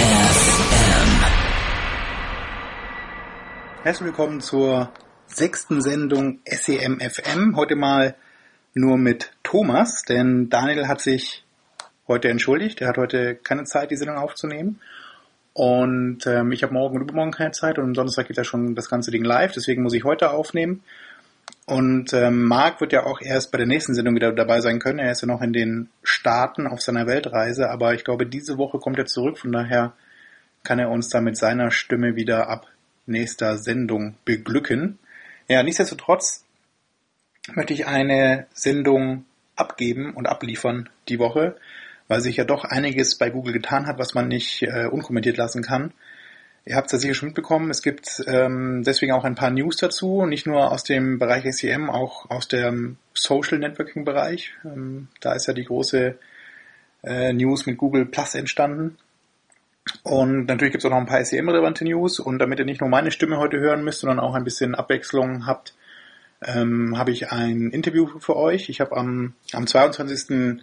FM. Herzlich willkommen zur sechsten Sendung SEMFM. Heute mal nur mit Thomas, denn Daniel hat sich heute entschuldigt. Er hat heute keine Zeit, die Sendung aufzunehmen. Und ähm, ich habe morgen und übermorgen keine Zeit und am Donnerstag geht ja schon das ganze Ding live, deswegen muss ich heute aufnehmen. Und ähm, Marc wird ja auch erst bei der nächsten Sendung wieder dabei sein können. Er ist ja noch in den Staaten auf seiner Weltreise, aber ich glaube, diese Woche kommt er zurück, von daher kann er uns da mit seiner Stimme wieder ab nächster Sendung beglücken. Ja, nichtsdestotrotz möchte ich eine Sendung abgeben und abliefern die Woche, weil sich ja doch einiges bei Google getan hat, was man nicht äh, unkommentiert lassen kann. Ihr habt es ja sicher schon mitbekommen, es gibt ähm, deswegen auch ein paar News dazu, nicht nur aus dem Bereich SEM, auch aus dem Social Networking Bereich. Ähm, da ist ja die große äh, News mit Google Plus entstanden. Und natürlich gibt es auch noch ein paar SEM-relevante News. Und damit ihr nicht nur meine Stimme heute hören müsst, sondern auch ein bisschen Abwechslung habt, ähm, habe ich ein Interview für euch. Ich habe am, am 22.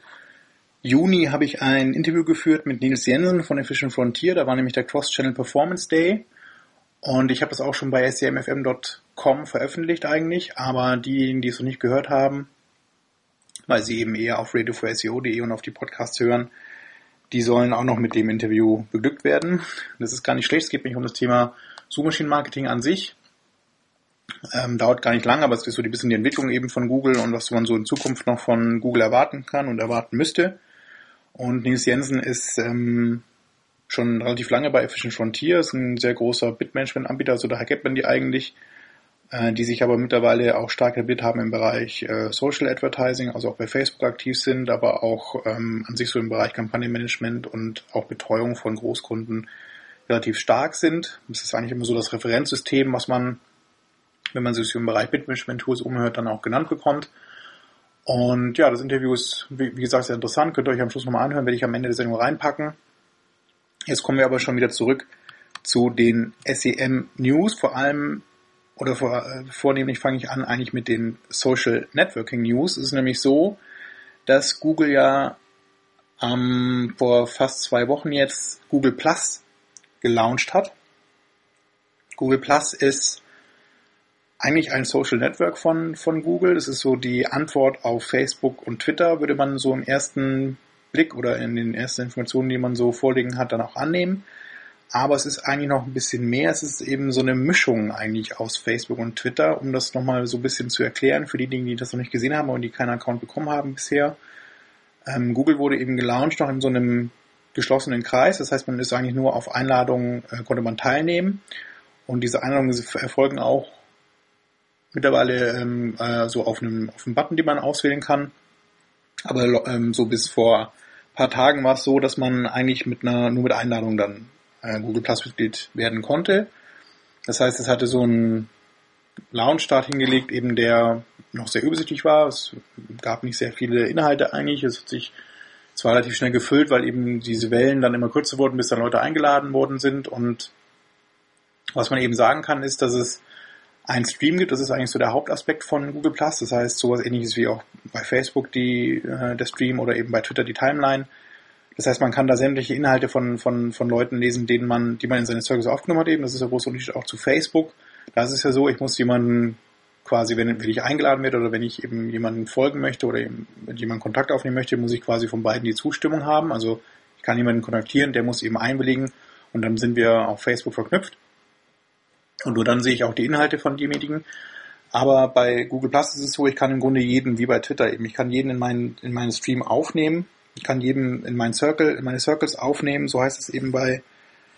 Juni habe ich ein Interview geführt mit Nils Jensen von Efficient Frontier. Da war nämlich der Cross-Channel Performance Day. Und ich habe das auch schon bei scmfm.com veröffentlicht eigentlich. Aber diejenigen, die es noch nicht gehört haben, weil sie eben eher auf radio4seo.de und auf die Podcasts hören, die sollen auch noch mit dem Interview beglückt werden. Das ist gar nicht schlecht. Es geht nicht um das Thema Suchmaschinenmarketing an sich. Ähm, dauert gar nicht lang, aber es ist so ein bisschen die Entwicklung eben von Google und was man so in Zukunft noch von Google erwarten kann und erwarten müsste. Und Nils Jensen ist ähm, schon relativ lange bei Efficient Frontier, ist ein sehr großer Bitmanagement-Anbieter, also daher kennt man die eigentlich, äh, die sich aber mittlerweile auch stark etabliert haben im Bereich äh, Social Advertising, also auch bei Facebook aktiv sind, aber auch ähm, an sich so im Bereich Kampagnenmanagement und auch Betreuung von Großkunden relativ stark sind. Das ist eigentlich immer so das Referenzsystem, was man wenn man sich im Bereich Bitmanagement-Tools umhört, dann auch genannt bekommt. Und ja, das Interview ist, wie, gesagt, sehr interessant. Könnt ihr euch am Schluss nochmal anhören, werde ich am Ende der Sendung reinpacken. Jetzt kommen wir aber schon wieder zurück zu den SEM News, vor allem oder vor, äh, vornehmlich fange ich an eigentlich mit den Social Networking News. Es ist nämlich so, dass Google ja ähm, vor fast zwei Wochen jetzt Google Plus gelauncht hat. Google Plus ist eigentlich ein Social Network von, von Google. Das ist so die Antwort auf Facebook und Twitter, würde man so im ersten Blick oder in den ersten Informationen, die man so vorliegen hat, dann auch annehmen. Aber es ist eigentlich noch ein bisschen mehr. Es ist eben so eine Mischung eigentlich aus Facebook und Twitter, um das nochmal so ein bisschen zu erklären für diejenigen, die das noch nicht gesehen haben und die keinen Account bekommen haben bisher. Ähm, Google wurde eben gelauncht noch in so einem geschlossenen Kreis. Das heißt, man ist eigentlich nur auf Einladungen, äh, konnte man teilnehmen. Und diese Einladungen erfolgen auch mittlerweile ähm, äh, so auf einem, auf einem Button, den man auswählen kann. Aber ähm, so bis vor ein paar Tagen war es so, dass man eigentlich mit einer, nur mit Einladung dann äh, Google Plus Mitglied werden konnte. Das heißt, es hatte so einen Launch-Start hingelegt, eben der noch sehr übersichtlich war. Es gab nicht sehr viele Inhalte eigentlich. Es hat sich zwar relativ schnell gefüllt, weil eben diese Wellen dann immer kürzer wurden, bis dann Leute eingeladen worden sind. Und was man eben sagen kann, ist, dass es einen Stream gibt. Das ist eigentlich so der Hauptaspekt von Google Plus. Das heißt, sowas ähnliches wie auch bei Facebook die, äh, der Stream oder eben bei Twitter die Timeline. Das heißt, man kann da sämtliche Inhalte von, von, von Leuten lesen, denen man, die man in seine Service aufgenommen hat eben. Das ist der große Unterschied auch zu Facebook. Da ist es ja so, ich muss jemanden quasi, wenn, wenn ich eingeladen werde oder wenn ich eben jemanden folgen möchte oder eben mit jemandem Kontakt aufnehmen möchte, muss ich quasi von beiden die Zustimmung haben. Also ich kann jemanden kontaktieren, der muss eben einwilligen und dann sind wir auf Facebook verknüpft. Und nur dann sehe ich auch die Inhalte von demjenigen. Aber bei Google Plus ist es so, ich kann im Grunde jeden, wie bei Twitter eben, ich kann jeden in meinen, in meinen Stream aufnehmen. Ich kann jeden in meinen Circle, in meine Circles aufnehmen. So heißt es eben bei,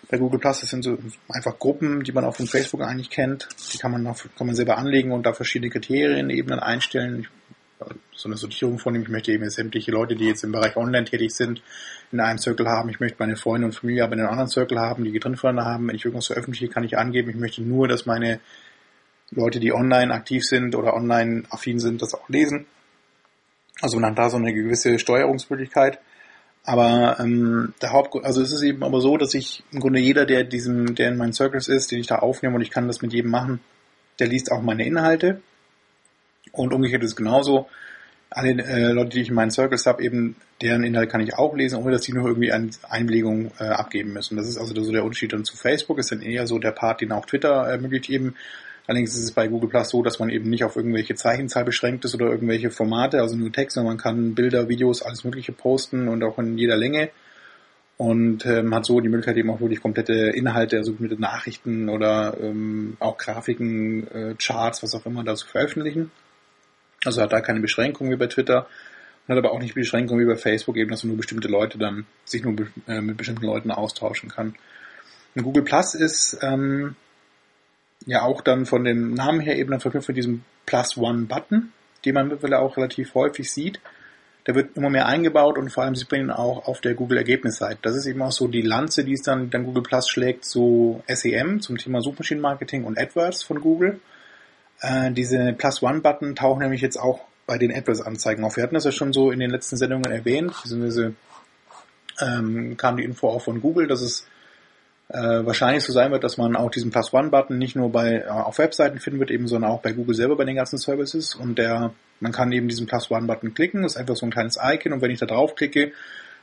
bei Google Plus. Das sind so einfach Gruppen, die man auch von Facebook eigentlich kennt. Die kann man, auch, kann man selber anlegen und da verschiedene Kriterien eben dann einstellen. So eine Sortierung vornehmen. Ich möchte eben sämtliche Leute, die jetzt im Bereich Online tätig sind, in einem Circle haben. Ich möchte meine Freunde und Familie aber in einem anderen Circle haben, die getrennt voneinander haben. Wenn ich irgendwas veröffentliche, kann ich angeben, ich möchte nur, dass meine Leute, die online aktiv sind oder online affin sind, das auch lesen. Also man hat da so eine gewisse Steuerungsmöglichkeit. Aber ähm, der Hauptgrund, also es ist eben aber so, dass ich im Grunde jeder, der diesem, der in meinen Circles ist, den ich da aufnehme und ich kann das mit jedem machen, der liest auch meine Inhalte. Und umgekehrt ist es genauso. Alle äh, Leute, die ich in meinen Circles habe, eben deren Inhalt kann ich auch lesen, ohne dass die nur irgendwie eine Einwilligung äh, abgeben müssen. Das ist also so der Unterschied dann zu Facebook, ist dann eher so der Part, den auch Twitter ermöglicht eben. Allerdings ist es bei Google Plus so, dass man eben nicht auf irgendwelche Zeichenzahl beschränkt ist oder irgendwelche Formate, also nur Text, sondern man kann Bilder, Videos, alles Mögliche posten und auch in jeder Länge. Und ähm, hat so die Möglichkeit eben auch wirklich komplette Inhalte, also mit Nachrichten oder ähm, auch Grafiken, äh, Charts, was auch immer da zu veröffentlichen. Also hat da keine Beschränkung wie bei Twitter und hat aber auch nicht Beschränkung wie bei Facebook, eben dass nur bestimmte Leute dann sich nur äh, mit bestimmten Leuten austauschen kann. Und Google Plus ist ähm, ja auch dann von dem Namen her eben dann verknüpft mit diesem Plus One Button, den man mittlerweile auch relativ häufig sieht. Der wird immer mehr eingebaut und vor allem sieht man ihn auch auf der Google Ergebnisseite. Das ist eben auch so die Lanze, die es dann, dann Google Plus schlägt zu SEM, zum Thema Suchmaschinenmarketing und AdWords von Google. Äh, diese Plus One Button tauchen nämlich jetzt auch bei den AdWords-Anzeigen auf. Wir hatten das ja schon so in den letzten Sendungen erwähnt, beziehungsweise ähm, kam die Info auch von Google, dass es äh, wahrscheinlich so sein wird, dass man auch diesen Plus One-Button nicht nur bei äh, auf Webseiten finden wird, eben, sondern auch bei Google selber bei den ganzen Services. Und der, man kann eben diesen Plus One-Button klicken, das ist einfach so ein kleines Icon und wenn ich da drauf klicke,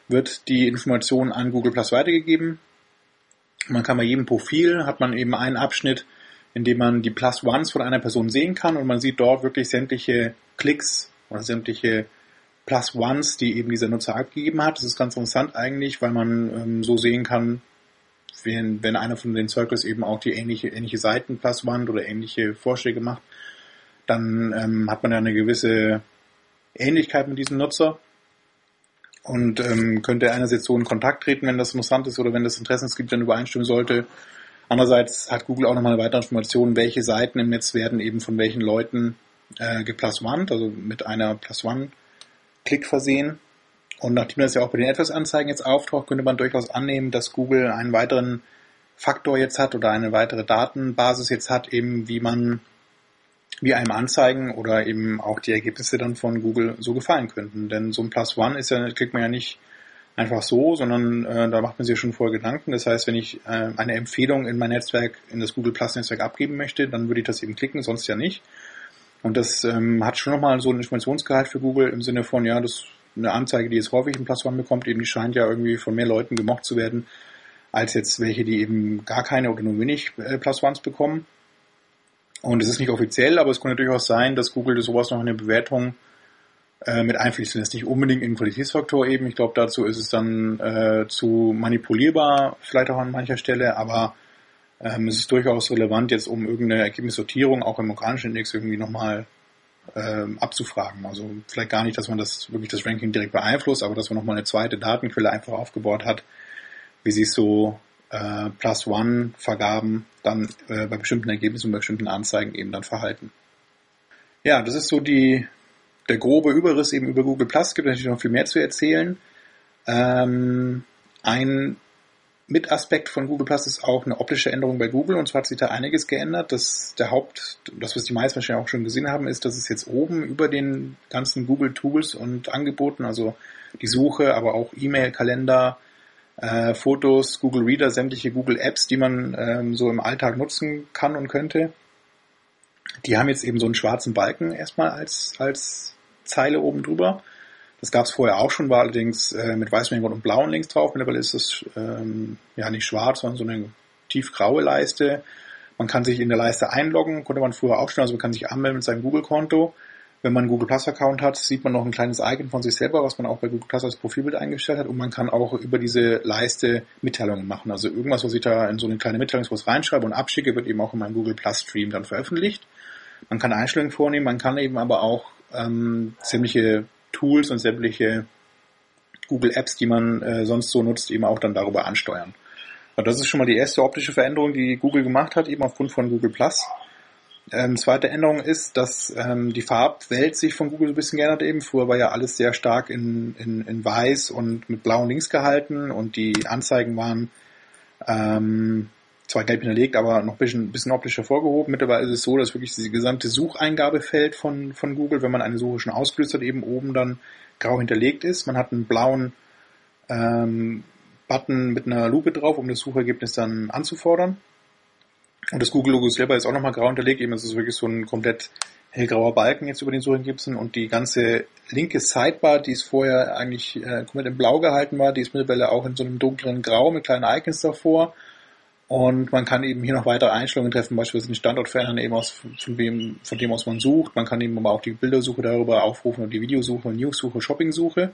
wird die Information an Google Plus weitergegeben. Man kann bei jedem Profil hat man eben einen Abschnitt, in dem man die Plus Ones von einer Person sehen kann und man sieht dort wirklich sämtliche Klicks oder sämtliche Plus Ones, die eben dieser Nutzer abgegeben hat. Das ist ganz interessant eigentlich, weil man ähm, so sehen kann, wenn, wenn einer von den Circles eben auch die ähnliche, ähnliche Seitenplatzwand oder ähnliche Vorschläge macht, dann ähm, hat man ja eine gewisse Ähnlichkeit mit diesem Nutzer und ähm, könnte einerseits so in Kontakt treten, wenn das interessant ist oder wenn das Interessensgebiet dann übereinstimmen sollte. Andererseits hat Google auch nochmal eine weitere Information, welche Seiten im Netz werden eben von welchen Leuten äh, gepluswandt, also mit einer Plus One Klick versehen. Und nachdem das ja auch bei den AdWords-Anzeigen jetzt auftaucht, könnte man durchaus annehmen, dass Google einen weiteren Faktor jetzt hat oder eine weitere Datenbasis jetzt hat, eben wie man, wie einem Anzeigen oder eben auch die Ergebnisse dann von Google so gefallen könnten. Denn so ein Plus One ist ja, kriegt man ja nicht einfach so, sondern äh, da macht man sich schon vorher Gedanken. Das heißt, wenn ich äh, eine Empfehlung in mein Netzwerk, in das Google Plus Netzwerk abgeben möchte, dann würde ich das eben klicken, sonst ja nicht. Und das ähm, hat schon nochmal so einen Informationsgehalt für Google im Sinne von, ja, das eine Anzeige, die jetzt häufig Plus One bekommt, eben die scheint ja irgendwie von mehr Leuten gemocht zu werden, als jetzt welche, die eben gar keine oder nur wenig äh, Plus Ones bekommen. Und es ist nicht offiziell, aber es könnte durchaus sein, dass Google sowas noch in der Bewertung äh, mit einfließt. Das ist nicht unbedingt ein Qualitätsfaktor eben. Ich glaube, dazu ist es dann äh, zu manipulierbar, vielleicht auch an mancher Stelle, aber ähm, es ist durchaus relevant, jetzt um irgendeine Ergebnissortierung auch im organischen Index irgendwie nochmal ähm, abzufragen. Also vielleicht gar nicht, dass man das wirklich das Ranking direkt beeinflusst, aber dass man nochmal eine zweite Datenquelle einfach aufgebaut hat, wie sich so äh, Plus One Vergaben dann äh, bei bestimmten Ergebnissen bei bestimmten Anzeigen eben dann verhalten. Ja, das ist so die der grobe Überriss eben über Google Plus. Gibt natürlich noch viel mehr zu erzählen. Ähm, ein Mitaspekt von Google Plus ist auch eine optische Änderung bei Google und zwar hat sich da einiges geändert. Das der Haupt, das was die meisten wahrscheinlich auch schon gesehen haben, ist, dass es jetzt oben über den ganzen Google Tools und Angeboten, also die Suche, aber auch E-Mail, Kalender, äh, Fotos, Google Reader, sämtliche Google Apps, die man ähm, so im Alltag nutzen kann und könnte, die haben jetzt eben so einen schwarzen Balken erstmal als als Zeile oben drüber. Das gab es vorher auch schon, war allerdings äh, mit weißem Hintergrund und blauen links drauf. Mittlerweile ist es ähm, ja nicht schwarz, sondern so eine tiefgraue Leiste. Man kann sich in der Leiste einloggen, konnte man früher auch schon, also man kann sich anmelden mit seinem Google-Konto. Wenn man einen Google Plus Account hat, sieht man noch ein kleines Icon von sich selber, was man auch bei Google Plus als Profilbild eingestellt hat und man kann auch über diese Leiste Mitteilungen machen. Also irgendwas, was ich da in so eine kleine Mitteilungspost reinschreibe und abschicke, wird eben auch in meinem Google Plus Stream dann veröffentlicht. Man kann Einstellungen vornehmen, man kann eben aber auch ähm, sämtliche Tools und sämtliche Google Apps, die man äh, sonst so nutzt, eben auch dann darüber ansteuern. Und das ist schon mal die erste optische Veränderung, die Google gemacht hat, eben aufgrund von Google Plus. Ähm, zweite Änderung ist, dass ähm, die Farbwelt sich von Google so ein bisschen geändert eben. Früher war ja alles sehr stark in, in, in weiß und mit blauen Links gehalten und die Anzeigen waren ähm, zwar gelb hinterlegt, aber noch ein bisschen, bisschen optisch hervorgehoben. Mittlerweile ist es so, dass wirklich dieses gesamte Sucheingabefeld von, von Google, wenn man eine Suche schon ausgelöst hat, eben oben dann grau hinterlegt ist. Man hat einen blauen ähm, Button mit einer Lupe drauf, um das Suchergebnis dann anzufordern. Und das Google-Logo selber ist auch nochmal grau hinterlegt. Eben ist es wirklich so ein komplett hellgrauer Balken jetzt über den Suchergebnissen und die ganze linke Sidebar, die es vorher eigentlich äh, komplett in blau gehalten war, die ist mittlerweile auch in so einem dunklen Grau mit kleinen Icons davor. Und man kann eben hier noch weitere Einstellungen treffen, beispielsweise den Standort verändern, eben aus, von, dem, von dem aus man sucht. Man kann eben aber auch die Bildersuche darüber aufrufen und die Videosuche, Newssuche, Shoppingsuche.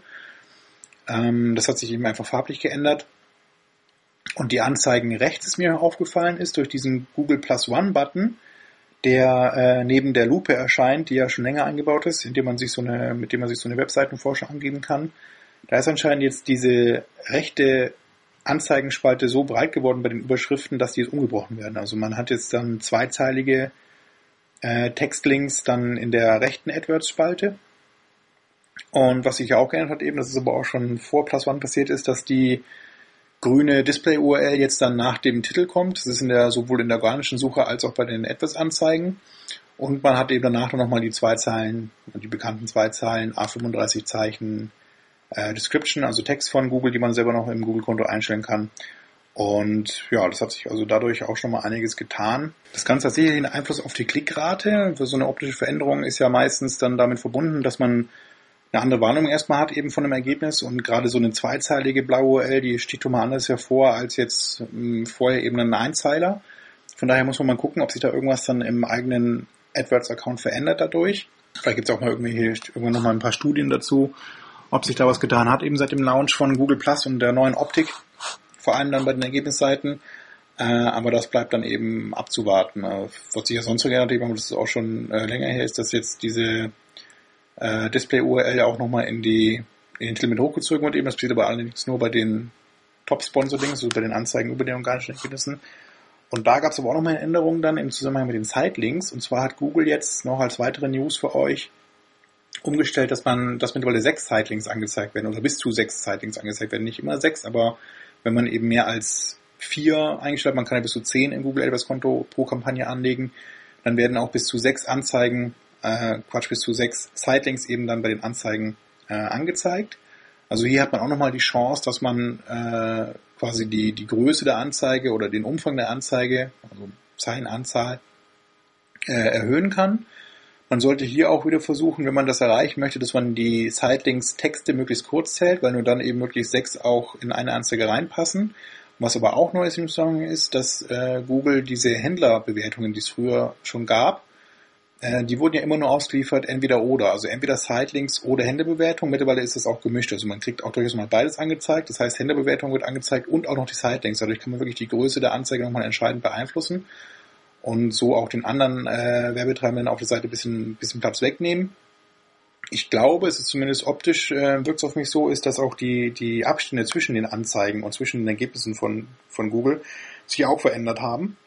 Ähm, das hat sich eben einfach farblich geändert. Und die Anzeigen rechts ist mir aufgefallen ist durch diesen Google Plus One Button, der äh, neben der Lupe erscheint, die ja schon länger eingebaut ist, indem man sich so eine, mit dem man sich so eine Webseitenvorschau angeben kann. Da ist anscheinend jetzt diese rechte Anzeigenspalte so breit geworden bei den Überschriften, dass die jetzt umgebrochen werden. Also man hat jetzt dann zweizeilige äh, Textlinks dann in der rechten AdWords-Spalte. Und was sich ja auch geändert hat eben, das ist aber auch schon vor Plus One passiert ist, dass die grüne Display-URL jetzt dann nach dem Titel kommt. Das ist in der, sowohl in der organischen Suche als auch bei den AdWords-Anzeigen. Und man hat eben danach nochmal die zwei Zeilen, die bekannten zwei Zeilen, A35 Zeichen, äh, Description, also Text von Google, die man selber noch im Google-Konto einstellen kann. Und ja, das hat sich also dadurch auch schon mal einiges getan. Das Ganze hat sicherlich einen Einfluss auf die Klickrate. Für so eine optische Veränderung ist ja meistens dann damit verbunden, dass man eine andere Warnung erstmal hat eben von einem Ergebnis und gerade so eine zweizeilige blaue URL, die sticht mal anders hervor als jetzt hm, vorher eben ein Einzeiler. Von daher muss man mal gucken, ob sich da irgendwas dann im eigenen AdWords-Account verändert dadurch. Vielleicht gibt es auch mal irgendwie hier irgendwann nochmal ein paar Studien dazu, ob sich da was getan hat, eben seit dem Launch von Google Plus und der neuen Optik, vor allem dann bei den Ergebnisseiten. Äh, aber das bleibt dann eben abzuwarten. Äh, was sich ja sonst so geändert hat, das ist auch schon äh, länger her, ist, dass jetzt diese äh, Display-URL ja auch nochmal in die in den Titel mit hochgezogen wird. Eben, das passiert aber allerdings nur bei den Top-Sponsor-Dings, also bei den Anzeigen über den organischen Ergebnissen. Und da gab es aber auch nochmal eine Änderung dann im Zusammenhang mit den Site-Links. Und zwar hat Google jetzt noch als weitere News für euch umgestellt, dass man, dass mittlerweile sechs Sightlinks angezeigt werden oder bis zu sechs Sightlinks angezeigt werden. Nicht immer sechs, aber wenn man eben mehr als vier eingestellt, man kann ja bis zu zehn im Google AdWords Konto pro Kampagne anlegen, dann werden auch bis zu sechs Anzeigen, äh, Quatsch, bis zu sechs Sightlinks eben dann bei den Anzeigen äh, angezeigt. Also hier hat man auch nochmal die Chance, dass man äh, quasi die, die Größe der Anzeige oder den Umfang der Anzeige, also Zeilenanzahl, äh, erhöhen kann. Man sollte hier auch wieder versuchen, wenn man das erreichen möchte, dass man die Sightlinks-Texte möglichst kurz zählt, weil nur dann eben möglichst sechs auch in eine Anzeige reinpassen. Was aber auch neu ist im Zusammenhang ist, dass äh, Google diese Händlerbewertungen, die es früher schon gab, äh, die wurden ja immer nur ausgeliefert, entweder oder, also entweder Sightlinks oder Händlerbewertung. Mittlerweile ist das auch gemischt, also man kriegt auch durchaus mal beides angezeigt. Das heißt, Händlerbewertung wird angezeigt und auch noch die Sightlinks. Dadurch kann man wirklich die Größe der Anzeige nochmal entscheidend beeinflussen und so auch den anderen äh, Werbetreibenden auf der Seite ein bisschen, bisschen Platz wegnehmen. Ich glaube, es ist zumindest optisch, äh, wirkt es auf mich so, ist, dass auch die, die Abstände zwischen den Anzeigen und zwischen den Ergebnissen von, von Google sich auch verändert haben.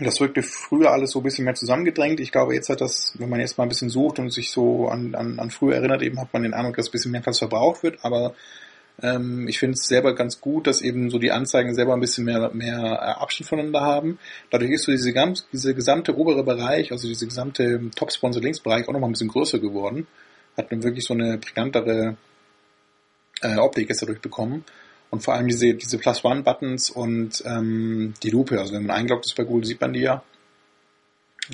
Das wirkte früher alles so ein bisschen mehr zusammengedrängt. Ich glaube, jetzt hat das, wenn man jetzt mal ein bisschen sucht und sich so an, an, an früher erinnert, eben hat man den Eindruck, dass ein bisschen mehr Platz verbraucht wird, aber ähm, ich finde es selber ganz gut, dass eben so die Anzeigen selber ein bisschen mehr, mehr äh, Abstand voneinander haben. Dadurch ist so diese, ganz, diese gesamte obere Bereich, also diese gesamte Top-Sponsor-Links-Bereich auch nochmal ein bisschen größer geworden. Hat dann wirklich so eine brigantere äh, Optik jetzt dadurch bekommen. Und vor allem diese, diese Plus-One-Buttons und ähm, die Lupe, also wenn man eingeloggt ist bei Google, sieht man die ja.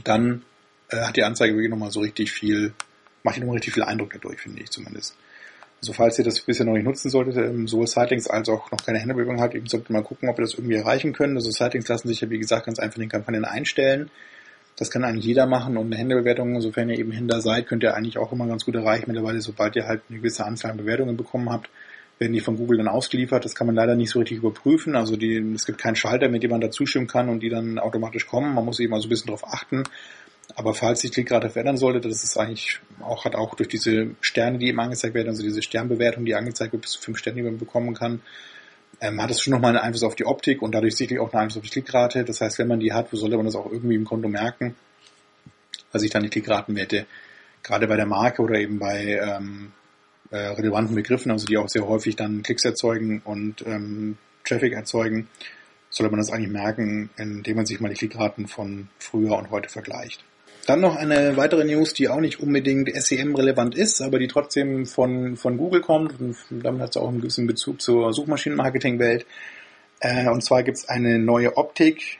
Dann äh, hat die Anzeige wirklich nochmal so richtig viel, macht die nochmal richtig viel Eindruck dadurch, finde ich zumindest. Also falls ihr das bisher noch nicht nutzen solltet, ähm, sowohl Sightlinks als auch noch keine Händebewegung habt, eben solltet mal gucken, ob ihr das irgendwie erreichen könnt. Also Sightlinks lassen sich ja, wie gesagt, ganz einfach in den Kampagnen einstellen. Das kann eigentlich jeder machen und eine Händebewertung, sofern ihr eben Händler seid, könnt ihr eigentlich auch immer ganz gut erreichen. Mittlerweile, sobald ihr halt eine gewisse Anzahl an Bewertungen bekommen habt, werden die von Google dann ausgeliefert. Das kann man leider nicht so richtig überprüfen. Also die, es gibt keinen Schalter, mit dem man da zustimmen kann und die dann automatisch kommen. Man muss eben also ein bisschen darauf achten, aber falls sich Klickrate verändern sollte, das ist eigentlich auch, hat auch durch diese Sterne, die eben angezeigt werden, also diese Sternbewertung, die angezeigt wird, bis zu fünf Sterne, die man bekommen kann, ähm, hat es schon nochmal einen Einfluss auf die Optik und dadurch sicherlich auch einen Einfluss auf die Klickrate. Das heißt, wenn man die hat, wo sollte man das auch irgendwie im Konto merken? weil sich dann die Klickratenwerte gerade bei der Marke oder eben bei ähm, äh, relevanten Begriffen, also die auch sehr häufig dann Klicks erzeugen und ähm, Traffic erzeugen, sollte man das eigentlich merken, indem man sich mal die Klickraten von früher und heute vergleicht. Dann noch eine weitere News, die auch nicht unbedingt SEM-relevant ist, aber die trotzdem von, von Google kommt. Und damit hat es auch einen gewissen Bezug zur Suchmaschinenmarketing-Welt. Äh, und zwar gibt es eine neue Optik,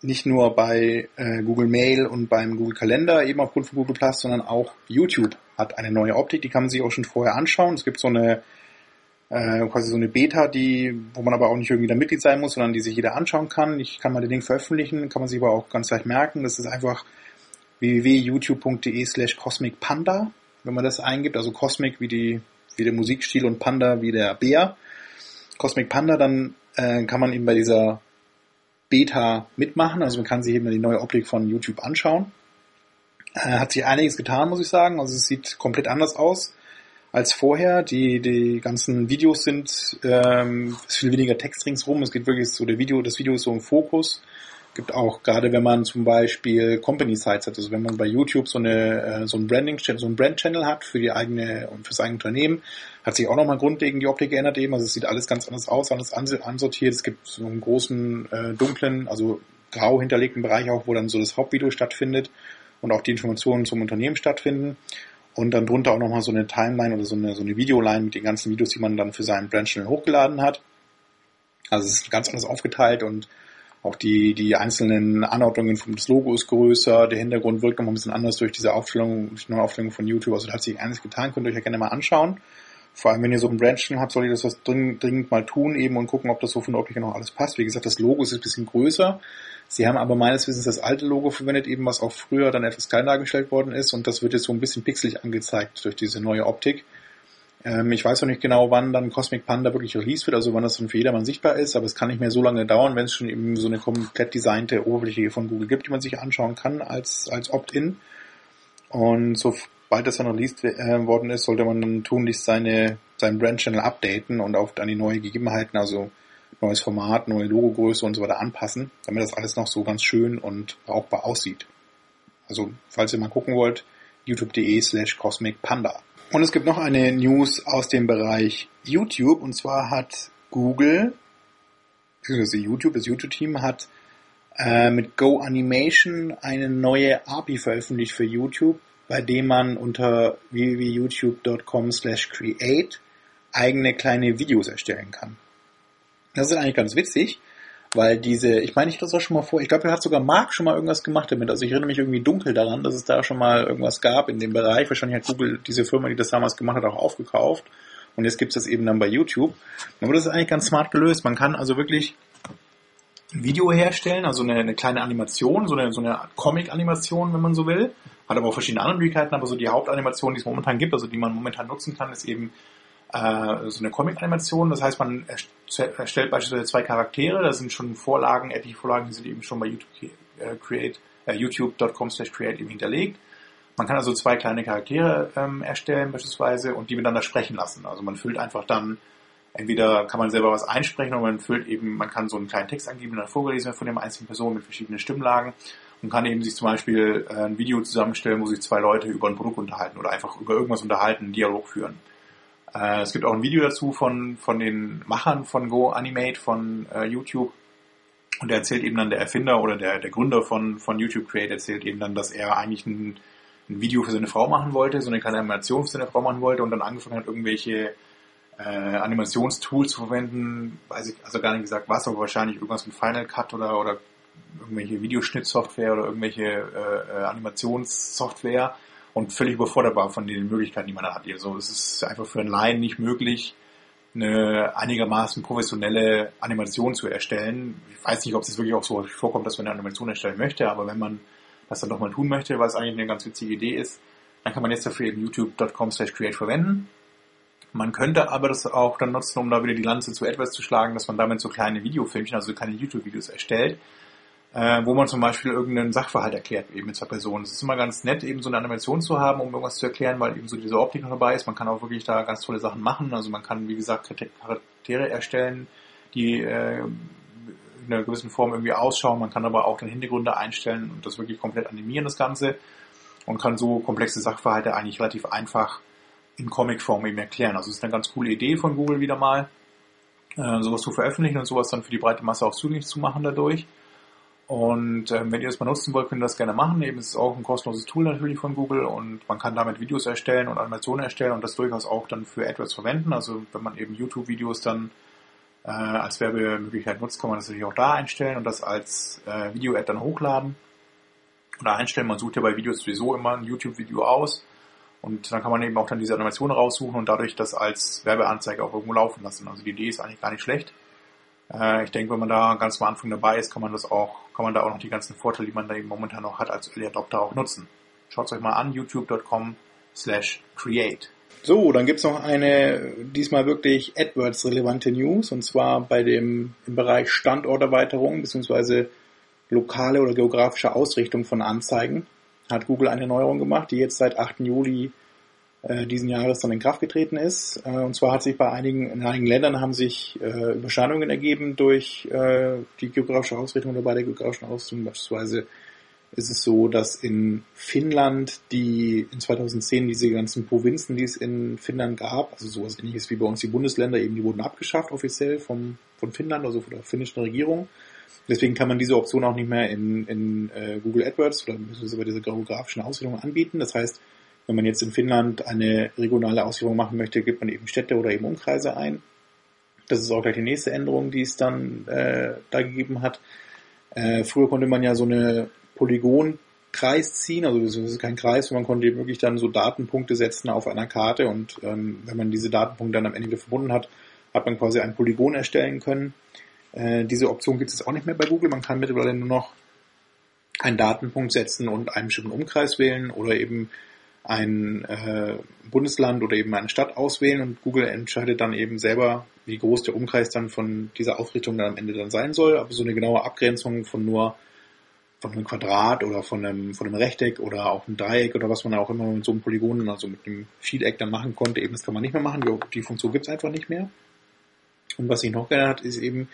nicht nur bei äh, Google Mail und beim Google Kalender, eben aufgrund von Google Plus, sondern auch YouTube hat eine neue Optik, die kann man sich auch schon vorher anschauen. Es gibt so eine äh, quasi so eine Beta, die, wo man aber auch nicht irgendwie da Mitglied sein muss, sondern die sich jeder anschauen kann. Ich kann mal den Link veröffentlichen, kann man sich aber auch ganz leicht merken. Das ist einfach www.youtube.de slash Cosmic Panda, wenn man das eingibt, also Cosmic wie die, wie der Musikstil und Panda wie der Bär. Cosmic Panda, dann äh, kann man eben bei dieser Beta mitmachen, also man kann sich eben die neue Optik von YouTube anschauen. Äh, hat sich einiges getan, muss ich sagen. Also es sieht komplett anders aus als vorher. Die, die ganzen Videos sind ähm, ist viel weniger Text ringsrum. Es geht wirklich so der Video, das Video ist so im Fokus gibt auch, gerade wenn man zum Beispiel Company Sites hat, also wenn man bei YouTube so eine äh, so ein Branding so ein Brand Channel hat für die eigene und fürs eigene Unternehmen, hat sich auch nochmal grundlegend die Optik geändert eben. Also es sieht alles ganz anders aus, anders ansortiert. Es gibt so einen großen äh, dunklen, also grau hinterlegten Bereich auch, wo dann so das Hauptvideo stattfindet und auch die Informationen zum Unternehmen stattfinden. Und dann drunter auch nochmal so eine Timeline oder so eine, so eine Videoline mit den ganzen Videos, die man dann für seinen Brand Channel hochgeladen hat. Also es ist ganz anders aufgeteilt und auch die, die einzelnen Anordnungen vom Logo ist größer, der Hintergrund wirkt noch ein bisschen anders durch diese Aufstellung, durch die neue Aufstellung von YouTube. Also da hat sich einiges getan, könnt ihr euch ja gerne mal anschauen. Vor allem, wenn ihr so ein Branching habt, solltet ihr das dringend, dringend mal tun eben und gucken, ob das so von der Optik noch alles passt. Wie gesagt, das Logo ist ein bisschen größer. Sie haben aber meines Wissens das alte Logo verwendet, eben was auch früher dann etwas kleiner dargestellt worden ist und das wird jetzt so ein bisschen pixelig angezeigt durch diese neue Optik. Ähm, ich weiß noch nicht genau, wann dann Cosmic Panda wirklich released wird, also wann das dann für jedermann sichtbar ist, aber es kann nicht mehr so lange dauern, wenn es schon eben so eine komplett designte Oberfläche von Google gibt, die man sich anschauen kann als, als Opt-in. Und sobald das dann released äh, worden ist, sollte man dann tunlichst seine, seinen Brand-Channel updaten und auch an die neuen Gegebenheiten, also neues Format, neue Logogröße und so weiter anpassen, damit das alles noch so ganz schön und brauchbar aussieht. Also, falls ihr mal gucken wollt, youtube.de slash Cosmic Panda. Und es gibt noch eine News aus dem Bereich YouTube und zwar hat Google, beziehungsweise YouTube, das YouTube-Team hat äh, mit Go Animation eine neue API veröffentlicht für YouTube, bei dem man unter www.youtube.com slash create eigene kleine Videos erstellen kann. Das ist eigentlich ganz witzig, weil diese, ich meine, ich hatte das auch schon mal vor, ich glaube, da hat sogar Mark schon mal irgendwas gemacht damit. Also ich erinnere mich irgendwie dunkel daran, dass es da schon mal irgendwas gab in dem Bereich. Wahrscheinlich hat Google diese Firma, die das damals gemacht hat, auch aufgekauft. Und jetzt gibt es das eben dann bei YouTube. Aber das ist eigentlich ganz smart gelöst. Man kann also wirklich ein Video herstellen, also eine, eine kleine Animation, so eine, so eine Comic-Animation, wenn man so will. Hat aber auch verschiedene andere Möglichkeiten, aber so die Hauptanimation, die es momentan gibt, also die man momentan nutzen kann, ist eben äh, so eine Comic-Animation. Das heißt, man erstellt beispielsweise zwei Charaktere. Das sind schon Vorlagen, etliche Vorlagen, die sind eben schon bei YouTube äh, create, äh, youtube.com slash create eben hinterlegt. Man kann also zwei kleine Charaktere ähm, erstellen beispielsweise und die miteinander sprechen lassen. Also man füllt einfach dann, entweder kann man selber was einsprechen oder man füllt eben, man kann so einen kleinen Text angeben, dann vorgelesen wird von der einzelnen Person mit verschiedenen Stimmlagen und kann eben sich zum Beispiel äh, ein Video zusammenstellen, wo sich zwei Leute über ein Produkt unterhalten oder einfach über irgendwas unterhalten, einen Dialog führen. Äh, es gibt auch ein Video dazu von, von den Machern von Go Animate von äh, YouTube. Und der erzählt eben dann der Erfinder oder der, der Gründer von, von YouTube Create erzählt eben dann, dass er eigentlich ein, ein Video für seine Frau machen wollte, so eine kleine Animation für seine Frau machen wollte und dann angefangen hat, irgendwelche äh, Animationstools zu verwenden, weiß ich also gar nicht gesagt was, aber wahrscheinlich irgendwas mit Final Cut oder, oder irgendwelche Videoschnittsoftware oder irgendwelche äh, äh Animationssoftware und völlig überfordert war von den Möglichkeiten, die man da hat. Also es ist einfach für einen Laien nicht möglich, eine einigermaßen professionelle Animation zu erstellen. Ich weiß nicht, ob es wirklich auch so vorkommt, dass man eine Animation erstellen möchte, aber wenn man das dann doch mal tun möchte, weil es eigentlich eine ganz witzige Idee ist, dann kann man jetzt dafür eben youtube.com slash create verwenden. Man könnte aber das auch dann nutzen, um da wieder die Lanze zu etwas zu schlagen, dass man damit so kleine Videofilmchen, also keine YouTube-Videos erstellt, äh, wo man zum Beispiel irgendeinen Sachverhalt erklärt, eben mit zwei Personen. Es ist immer ganz nett, eben so eine Animation zu haben, um irgendwas zu erklären, weil eben so diese Optik noch dabei ist. Man kann auch wirklich da ganz tolle Sachen machen. Also man kann, wie gesagt, Charaktere erstellen, die äh, in einer gewissen Form irgendwie ausschauen. Man kann aber auch den Hintergründe einstellen und das wirklich komplett animieren, das Ganze. und kann so komplexe Sachverhalte eigentlich relativ einfach in Comicform eben erklären. Also es ist eine ganz coole Idee von Google wieder mal, äh, sowas zu veröffentlichen und sowas dann für die breite Masse auch zugänglich zu machen dadurch. Und ähm, wenn ihr das mal nutzen wollt, könnt ihr das gerne machen. Eben ist es auch ein kostenloses Tool natürlich von Google und man kann damit Videos erstellen und Animationen erstellen und das durchaus auch dann für AdWords verwenden. Also wenn man eben YouTube-Videos dann äh, als Werbemöglichkeit nutzt, kann man das natürlich auch da einstellen und das als äh, Video-Ad dann hochladen oder einstellen. Man sucht ja bei Videos sowieso immer ein YouTube-Video aus und dann kann man eben auch dann diese Animation raussuchen und dadurch das als Werbeanzeige auch irgendwo laufen lassen. Also die Idee ist eigentlich gar nicht schlecht. Äh, ich denke, wenn man da ganz am Anfang dabei ist, kann man das auch, kann man da auch noch die ganzen Vorteile, die man da eben momentan noch hat, als Early Adopter auch nutzen. Schaut es euch mal an, youtube.com slash create. So, dann gibt's noch eine diesmal wirklich AdWords-relevante News und zwar bei dem im Bereich Standorterweiterung bzw. lokale oder geografische Ausrichtung von Anzeigen hat Google eine Neuerung gemacht, die jetzt seit 8. Juli äh, diesen Jahres dann in Kraft getreten ist. Äh, und zwar hat sich bei einigen, in einigen Ländern haben sich äh, Überschneidungen ergeben durch äh, die geografische Ausrichtung oder bei der geografischen Ausrichtung. Beispielsweise ist es so, dass in Finnland die in 2010 diese ganzen Provinzen, die es in Finnland gab, also sowas ähnliches wie bei uns die Bundesländer, eben die wurden abgeschafft offiziell vom, von Finnland, also von der finnischen Regierung. Deswegen kann man diese Option auch nicht mehr in, in äh, Google AdWords oder beziehungsweise bei dieser geografischen Ausrichtung anbieten. Das heißt, wenn man jetzt in Finnland eine regionale Ausführung machen möchte, gibt man eben Städte oder eben Umkreise ein. Das ist auch gleich die nächste Änderung, die es dann äh, da gegeben hat. Äh, früher konnte man ja so eine Polygonkreis ziehen, also es ist kein Kreis, man konnte wirklich dann so Datenpunkte setzen auf einer Karte und ähm, wenn man diese Datenpunkte dann am Ende wieder verbunden hat, hat man quasi ein Polygon erstellen können. Äh, diese Option gibt es auch nicht mehr bei Google. Man kann mittlerweile nur noch einen Datenpunkt setzen und einen bestimmten Umkreis wählen oder eben ein äh, Bundesland oder eben eine Stadt auswählen und Google entscheidet dann eben selber, wie groß der Umkreis dann von dieser Ausrichtung dann am Ende dann sein soll. Aber so eine genaue Abgrenzung von nur von einem Quadrat oder von einem, von einem Rechteck oder auch einem Dreieck oder was man auch immer mit so einem Polygon, also mit einem Vieleck dann machen konnte, eben das kann man nicht mehr machen. Die, die Funktion gibt es einfach nicht mehr. Und was sich noch geändert hat, ist eben,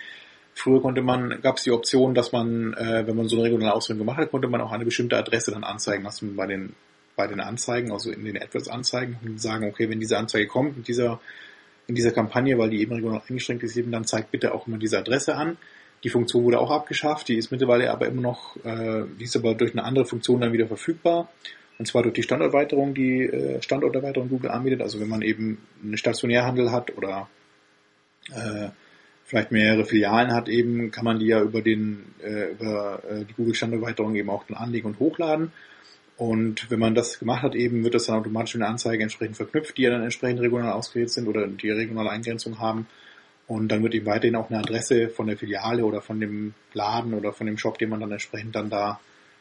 früher konnte man, gab es die Option, dass man, äh, wenn man so eine regionale Ausrichtung gemacht hat, konnte man auch eine bestimmte Adresse dann anzeigen lassen bei den bei den Anzeigen, also in den AdWords-Anzeigen und sagen, okay, wenn diese Anzeige kommt in dieser, in dieser Kampagne, weil die eben regional eingeschränkt ist, eben dann zeigt bitte auch immer diese Adresse an. Die Funktion wurde auch abgeschafft, die ist mittlerweile aber immer noch, äh, die ist aber durch eine andere Funktion dann wieder verfügbar. Und zwar durch die Standorterweiterung, die äh, Standorterweiterung Google anbietet. Also wenn man eben einen Stationärhandel hat oder äh, vielleicht mehrere Filialen hat eben, kann man die ja über den äh, über äh, die Google Standorterweiterung eben auch dann anlegen und hochladen. Und wenn man das gemacht hat, eben wird das dann automatisch in der Anzeige entsprechend verknüpft, die ja dann entsprechend regional ausgewählt sind oder die regionale Eingrenzung haben. Und dann wird eben weiterhin auch eine Adresse von der Filiale oder von dem Laden oder von dem Shop, den man dann entsprechend dann da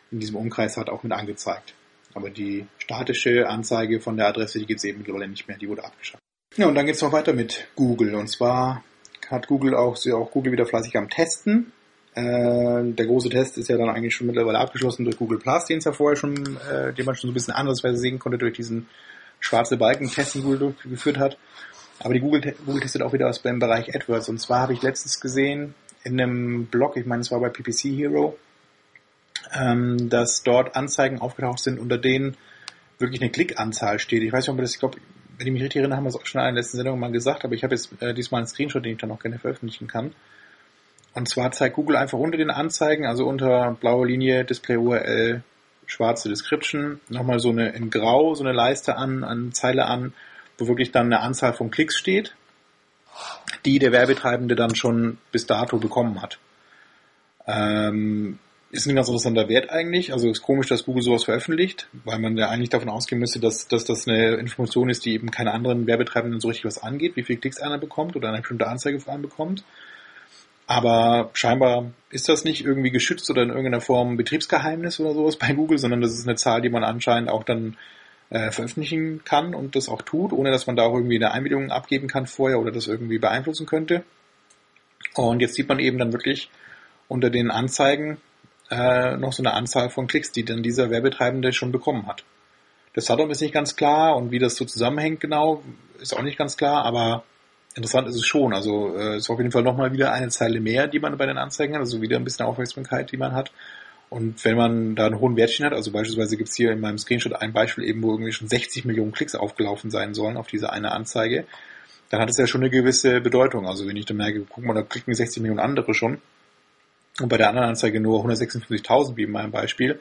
in diesem Umkreis hat, auch mit angezeigt. Aber die statische Anzeige von der Adresse, die gibt es eben mittlerweile nicht mehr, die wurde abgeschafft. Ja, und dann geht es noch weiter mit Google. Und zwar hat Google auch, auch Google wieder fleißig am Testen. Äh, der große Test ist ja dann eigentlich schon mittlerweile abgeschlossen durch Google Plus, den es ja vorher schon, äh, den man schon so ein bisschen andersweise sehen konnte durch diesen schwarze Balken-Test, den Google durchgeführt hat. Aber die Google, Google testet auch wieder was beim Bereich AdWords. Und zwar habe ich letztens gesehen in einem Blog, ich meine, es war bei PPC Hero, ähm, dass dort Anzeigen aufgetaucht sind, unter denen wirklich eine Klickanzahl steht. Ich weiß nicht, ob das, ich glaube, wenn ich mich richtig erinnere, haben wir es auch schon in der letzten Sendung mal gesagt, aber ich habe jetzt äh, diesmal einen Screenshot, den ich dann auch gerne veröffentlichen kann. Und zwar zeigt Google einfach unter den Anzeigen, also unter blaue Linie, Display URL, schwarze Description, nochmal so eine in Grau, so eine Leiste an, an Zeile an, wo wirklich dann eine Anzahl von Klicks steht, die der Werbetreibende dann schon bis dato bekommen hat. Ähm, ist ein ganz interessanter Wert eigentlich. Also ist komisch, dass Google sowas veröffentlicht, weil man ja eigentlich davon ausgehen müsste, dass, dass das eine Information ist, die eben keine anderen Werbetreibenden so richtig was angeht, wie viele Klicks einer bekommt oder eine bestimmte Anzeige vor allem bekommt. Aber scheinbar ist das nicht irgendwie geschützt oder in irgendeiner Form Betriebsgeheimnis oder sowas bei Google, sondern das ist eine Zahl, die man anscheinend auch dann äh, veröffentlichen kann und das auch tut, ohne dass man da auch irgendwie eine Einwilligung abgeben kann vorher oder das irgendwie beeinflussen könnte. Und jetzt sieht man eben dann wirklich unter den Anzeigen äh, noch so eine Anzahl von Klicks, die dann dieser Werbetreibende schon bekommen hat. Das Datum ist nicht ganz klar und wie das so zusammenhängt genau, ist auch nicht ganz klar, aber interessant ist es schon. Also äh, ist auf jeden Fall nochmal wieder eine Zeile mehr, die man bei den Anzeigen hat, also wieder ein bisschen Aufmerksamkeit, die man hat. Und wenn man da einen hohen Wertchen hat, also beispielsweise gibt's hier in meinem Screenshot ein Beispiel eben, wo irgendwie schon 60 Millionen Klicks aufgelaufen sein sollen auf diese eine Anzeige, dann hat es ja schon eine gewisse Bedeutung. Also wenn ich dann merke, guck mal, da klicken 60 Millionen andere schon und bei der anderen Anzeige nur 156.000 wie in meinem Beispiel,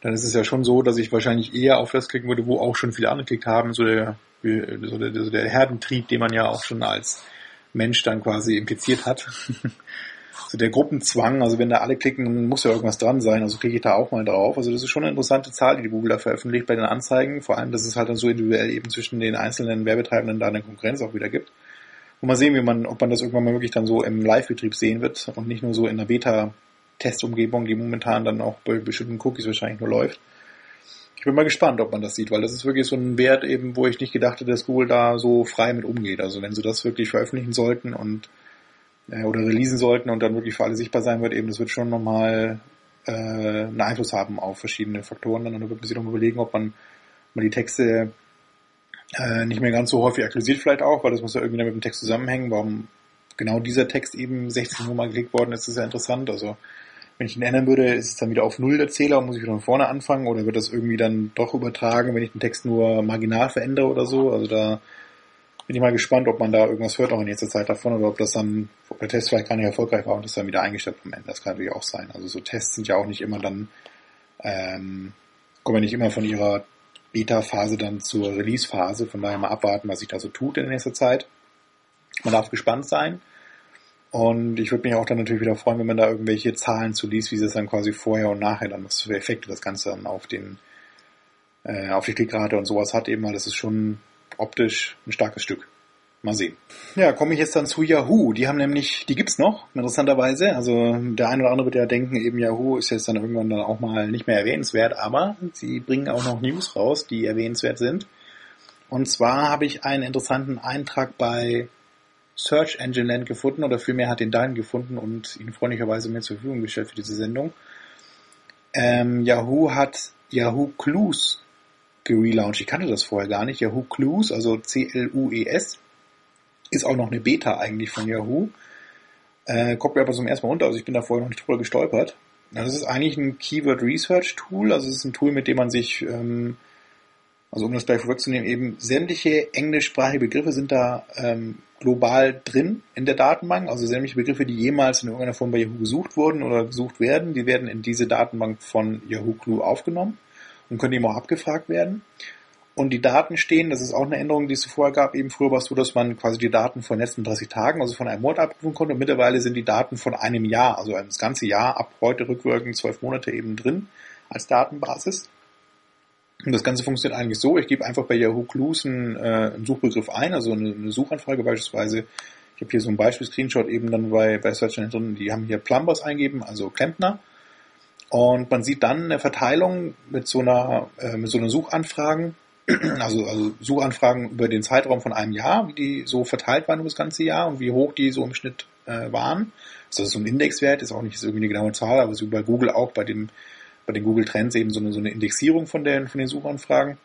dann ist es ja schon so, dass ich wahrscheinlich eher auf das klicken würde, wo auch schon viele angeklickt haben, so der, so der, so der Herdentrieb, den man ja auch schon als Mensch dann quasi impliziert hat. so der Gruppenzwang, also wenn da alle klicken, muss ja irgendwas dran sein, also klicke ich da auch mal drauf. Also das ist schon eine interessante Zahl, die Google da veröffentlicht bei den Anzeigen, vor allem, dass es halt dann so individuell eben zwischen den einzelnen Werbetreibenden da eine Konkurrenz auch wieder gibt. Und mal sehen, wie man, ob man das irgendwann mal wirklich dann so im Live-Betrieb sehen wird und nicht nur so in der Beta Testumgebung, die momentan dann auch bei bestimmten Cookies wahrscheinlich nur läuft. Ich bin mal gespannt, ob man das sieht, weil das ist wirklich so ein Wert eben, wo ich nicht gedacht hätte, dass Google da so frei mit umgeht. Also wenn sie das wirklich veröffentlichen sollten und äh, oder releasen sollten und dann wirklich für alle sichtbar sein wird, eben das wird schon nochmal äh, einen Einfluss haben auf verschiedene Faktoren. Dann wird man sich noch überlegen, ob man mal die Texte äh, nicht mehr ganz so häufig aktualisiert vielleicht auch, weil das muss ja irgendwie mit dem Text zusammenhängen. Warum genau dieser Text eben 16 Mal geklickt worden ist, ist ja interessant. Also wenn ich ihn ändern würde, ist es dann wieder auf Null der Zähler und muss ich wieder von vorne anfangen oder wird das irgendwie dann doch übertragen, wenn ich den Text nur marginal verändere oder so? Also da bin ich mal gespannt, ob man da irgendwas hört auch in nächster Zeit davon oder ob das dann, ob der Test vielleicht gar nicht erfolgreich war und das dann wieder eingestellt am Ende. Das kann natürlich auch sein. Also so Tests sind ja auch nicht immer dann, ähm, kommen ja nicht immer von ihrer Beta-Phase dann zur Release-Phase. Von daher mal abwarten, was sich da so tut in nächster Zeit. Man darf gespannt sein. Und ich würde mich auch dann natürlich wieder freuen, wenn man da irgendwelche Zahlen zu liest, wie es dann quasi vorher und nachher dann, was für Effekte das Ganze dann auf den, äh, auf die Klickrate und sowas hat eben, weil das ist schon optisch ein starkes Stück. Mal sehen. Ja, komme ich jetzt dann zu Yahoo. Die haben nämlich, die gibt's noch, interessanterweise. Also der eine oder andere wird ja denken, eben Yahoo ist jetzt dann irgendwann dann auch mal nicht mehr erwähnenswert, aber sie bringen auch noch News raus, die erwähnenswert sind. Und zwar habe ich einen interessanten Eintrag bei Search Engine Land gefunden oder vielmehr hat den Dein gefunden und ihn freundlicherweise mir zur Verfügung gestellt für diese Sendung. Ähm, Yahoo hat Yahoo Clues gelauncht. Ich kannte das vorher gar nicht. Yahoo Clues, also C-L-U-E-S, ist auch noch eine Beta eigentlich von Yahoo. Äh, kommt mir aber zum ersten Mal runter, also ich bin da vorher noch nicht drüber gestolpert. Das ist eigentlich ein Keyword Research Tool, also es ist ein Tool, mit dem man sich ähm, also um das gleich vorwegzunehmen, eben sämtliche englischsprachige Begriffe sind da ähm, global drin in der Datenbank. Also sämtliche Begriffe, die jemals in irgendeiner Form bei Yahoo gesucht wurden oder gesucht werden, die werden in diese Datenbank von Yahoo Clue aufgenommen und können eben auch abgefragt werden. Und die Daten stehen, das ist auch eine Änderung, die es vorher gab. Eben früher war es so, dass man quasi die Daten von den letzten 30 Tagen, also von einem Monat abrufen konnte. Und mittlerweile sind die Daten von einem Jahr, also das ganze Jahr ab heute rückwirkend zwölf Monate eben drin als Datenbasis. Und das Ganze funktioniert eigentlich so, ich gebe einfach bei Yahoo Clues einen, äh, einen Suchbegriff ein, also eine, eine Suchanfrage beispielsweise. Ich habe hier so ein Beispiel-Screenshot eben dann bei, bei Search Engine drin, die haben hier Plumbers eingeben, also Klempner. Und man sieht dann eine Verteilung mit so einer, äh, mit so einer Suchanfragen, also, also Suchanfragen über den Zeitraum von einem Jahr, wie die so verteilt waren über das ganze Jahr und wie hoch die so im Schnitt äh, waren. Also das ist so ein Indexwert, ist auch nicht so irgendwie eine genaue Zahl, aber so bei Google auch bei dem bei den Google Trends eben so eine, so eine Indexierung von den, von den Suchanfragen.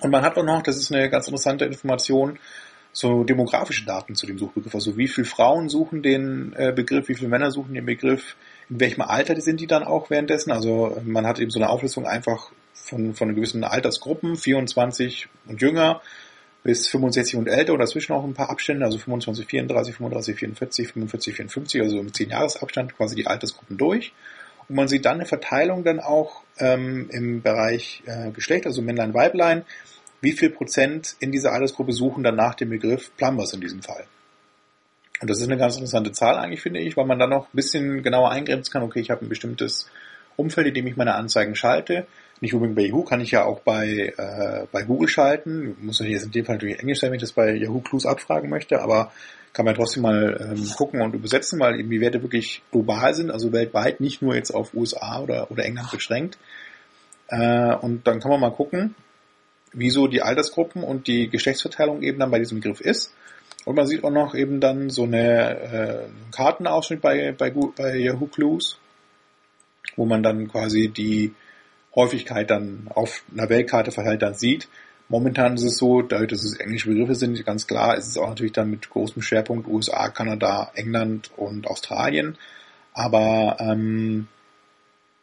Und man hat auch noch, das ist eine ganz interessante Information, so demografische Daten zu dem Suchbegriff. Also wie viele Frauen suchen den äh, Begriff, wie viele Männer suchen den Begriff, in welchem Alter sind die dann auch währenddessen. Also man hat eben so eine Auflistung einfach von, von gewissen Altersgruppen, 24 und jünger bis 65 und älter und dazwischen auch ein paar Abstände, also 25, 34, 35, 44, 45, 54, also im 10 Jahres Abstand quasi die Altersgruppen durch. Und man sieht dann eine Verteilung dann auch ähm, im Bereich äh, Geschlecht, also Männlein, Weiblein, wie viel Prozent in dieser Altersgruppe suchen dann nach dem Begriff Plumbers in diesem Fall. Und das ist eine ganz interessante Zahl eigentlich, finde ich, weil man dann noch ein bisschen genauer eingrenzen kann, okay, ich habe ein bestimmtes Umfeld, in dem ich meine Anzeigen schalte. Nicht unbedingt bei Yahoo, kann ich ja auch bei, äh, bei Google schalten. Muss natürlich jetzt in dem Fall natürlich Englisch sein, wenn ich das bei Yahoo Clues abfragen möchte, aber kann man trotzdem mal ähm, gucken und übersetzen, weil eben die Werte wirklich global sind, also weltweit, nicht nur jetzt auf USA oder, oder England beschränkt. Äh, und dann kann man mal gucken, wieso die Altersgruppen und die Geschlechtsverteilung eben dann bei diesem Begriff ist. Und man sieht auch noch eben dann so eine äh, Kartenausschnitt bei, bei, bei Yahoo Clues, wo man dann quasi die Häufigkeit dann auf einer Weltkarte verteilt dann sieht. Momentan ist es so, dadurch, dass es englische Begriffe sind, ganz klar, ist es auch natürlich dann mit großem Schwerpunkt USA, Kanada, England und Australien. Aber ähm,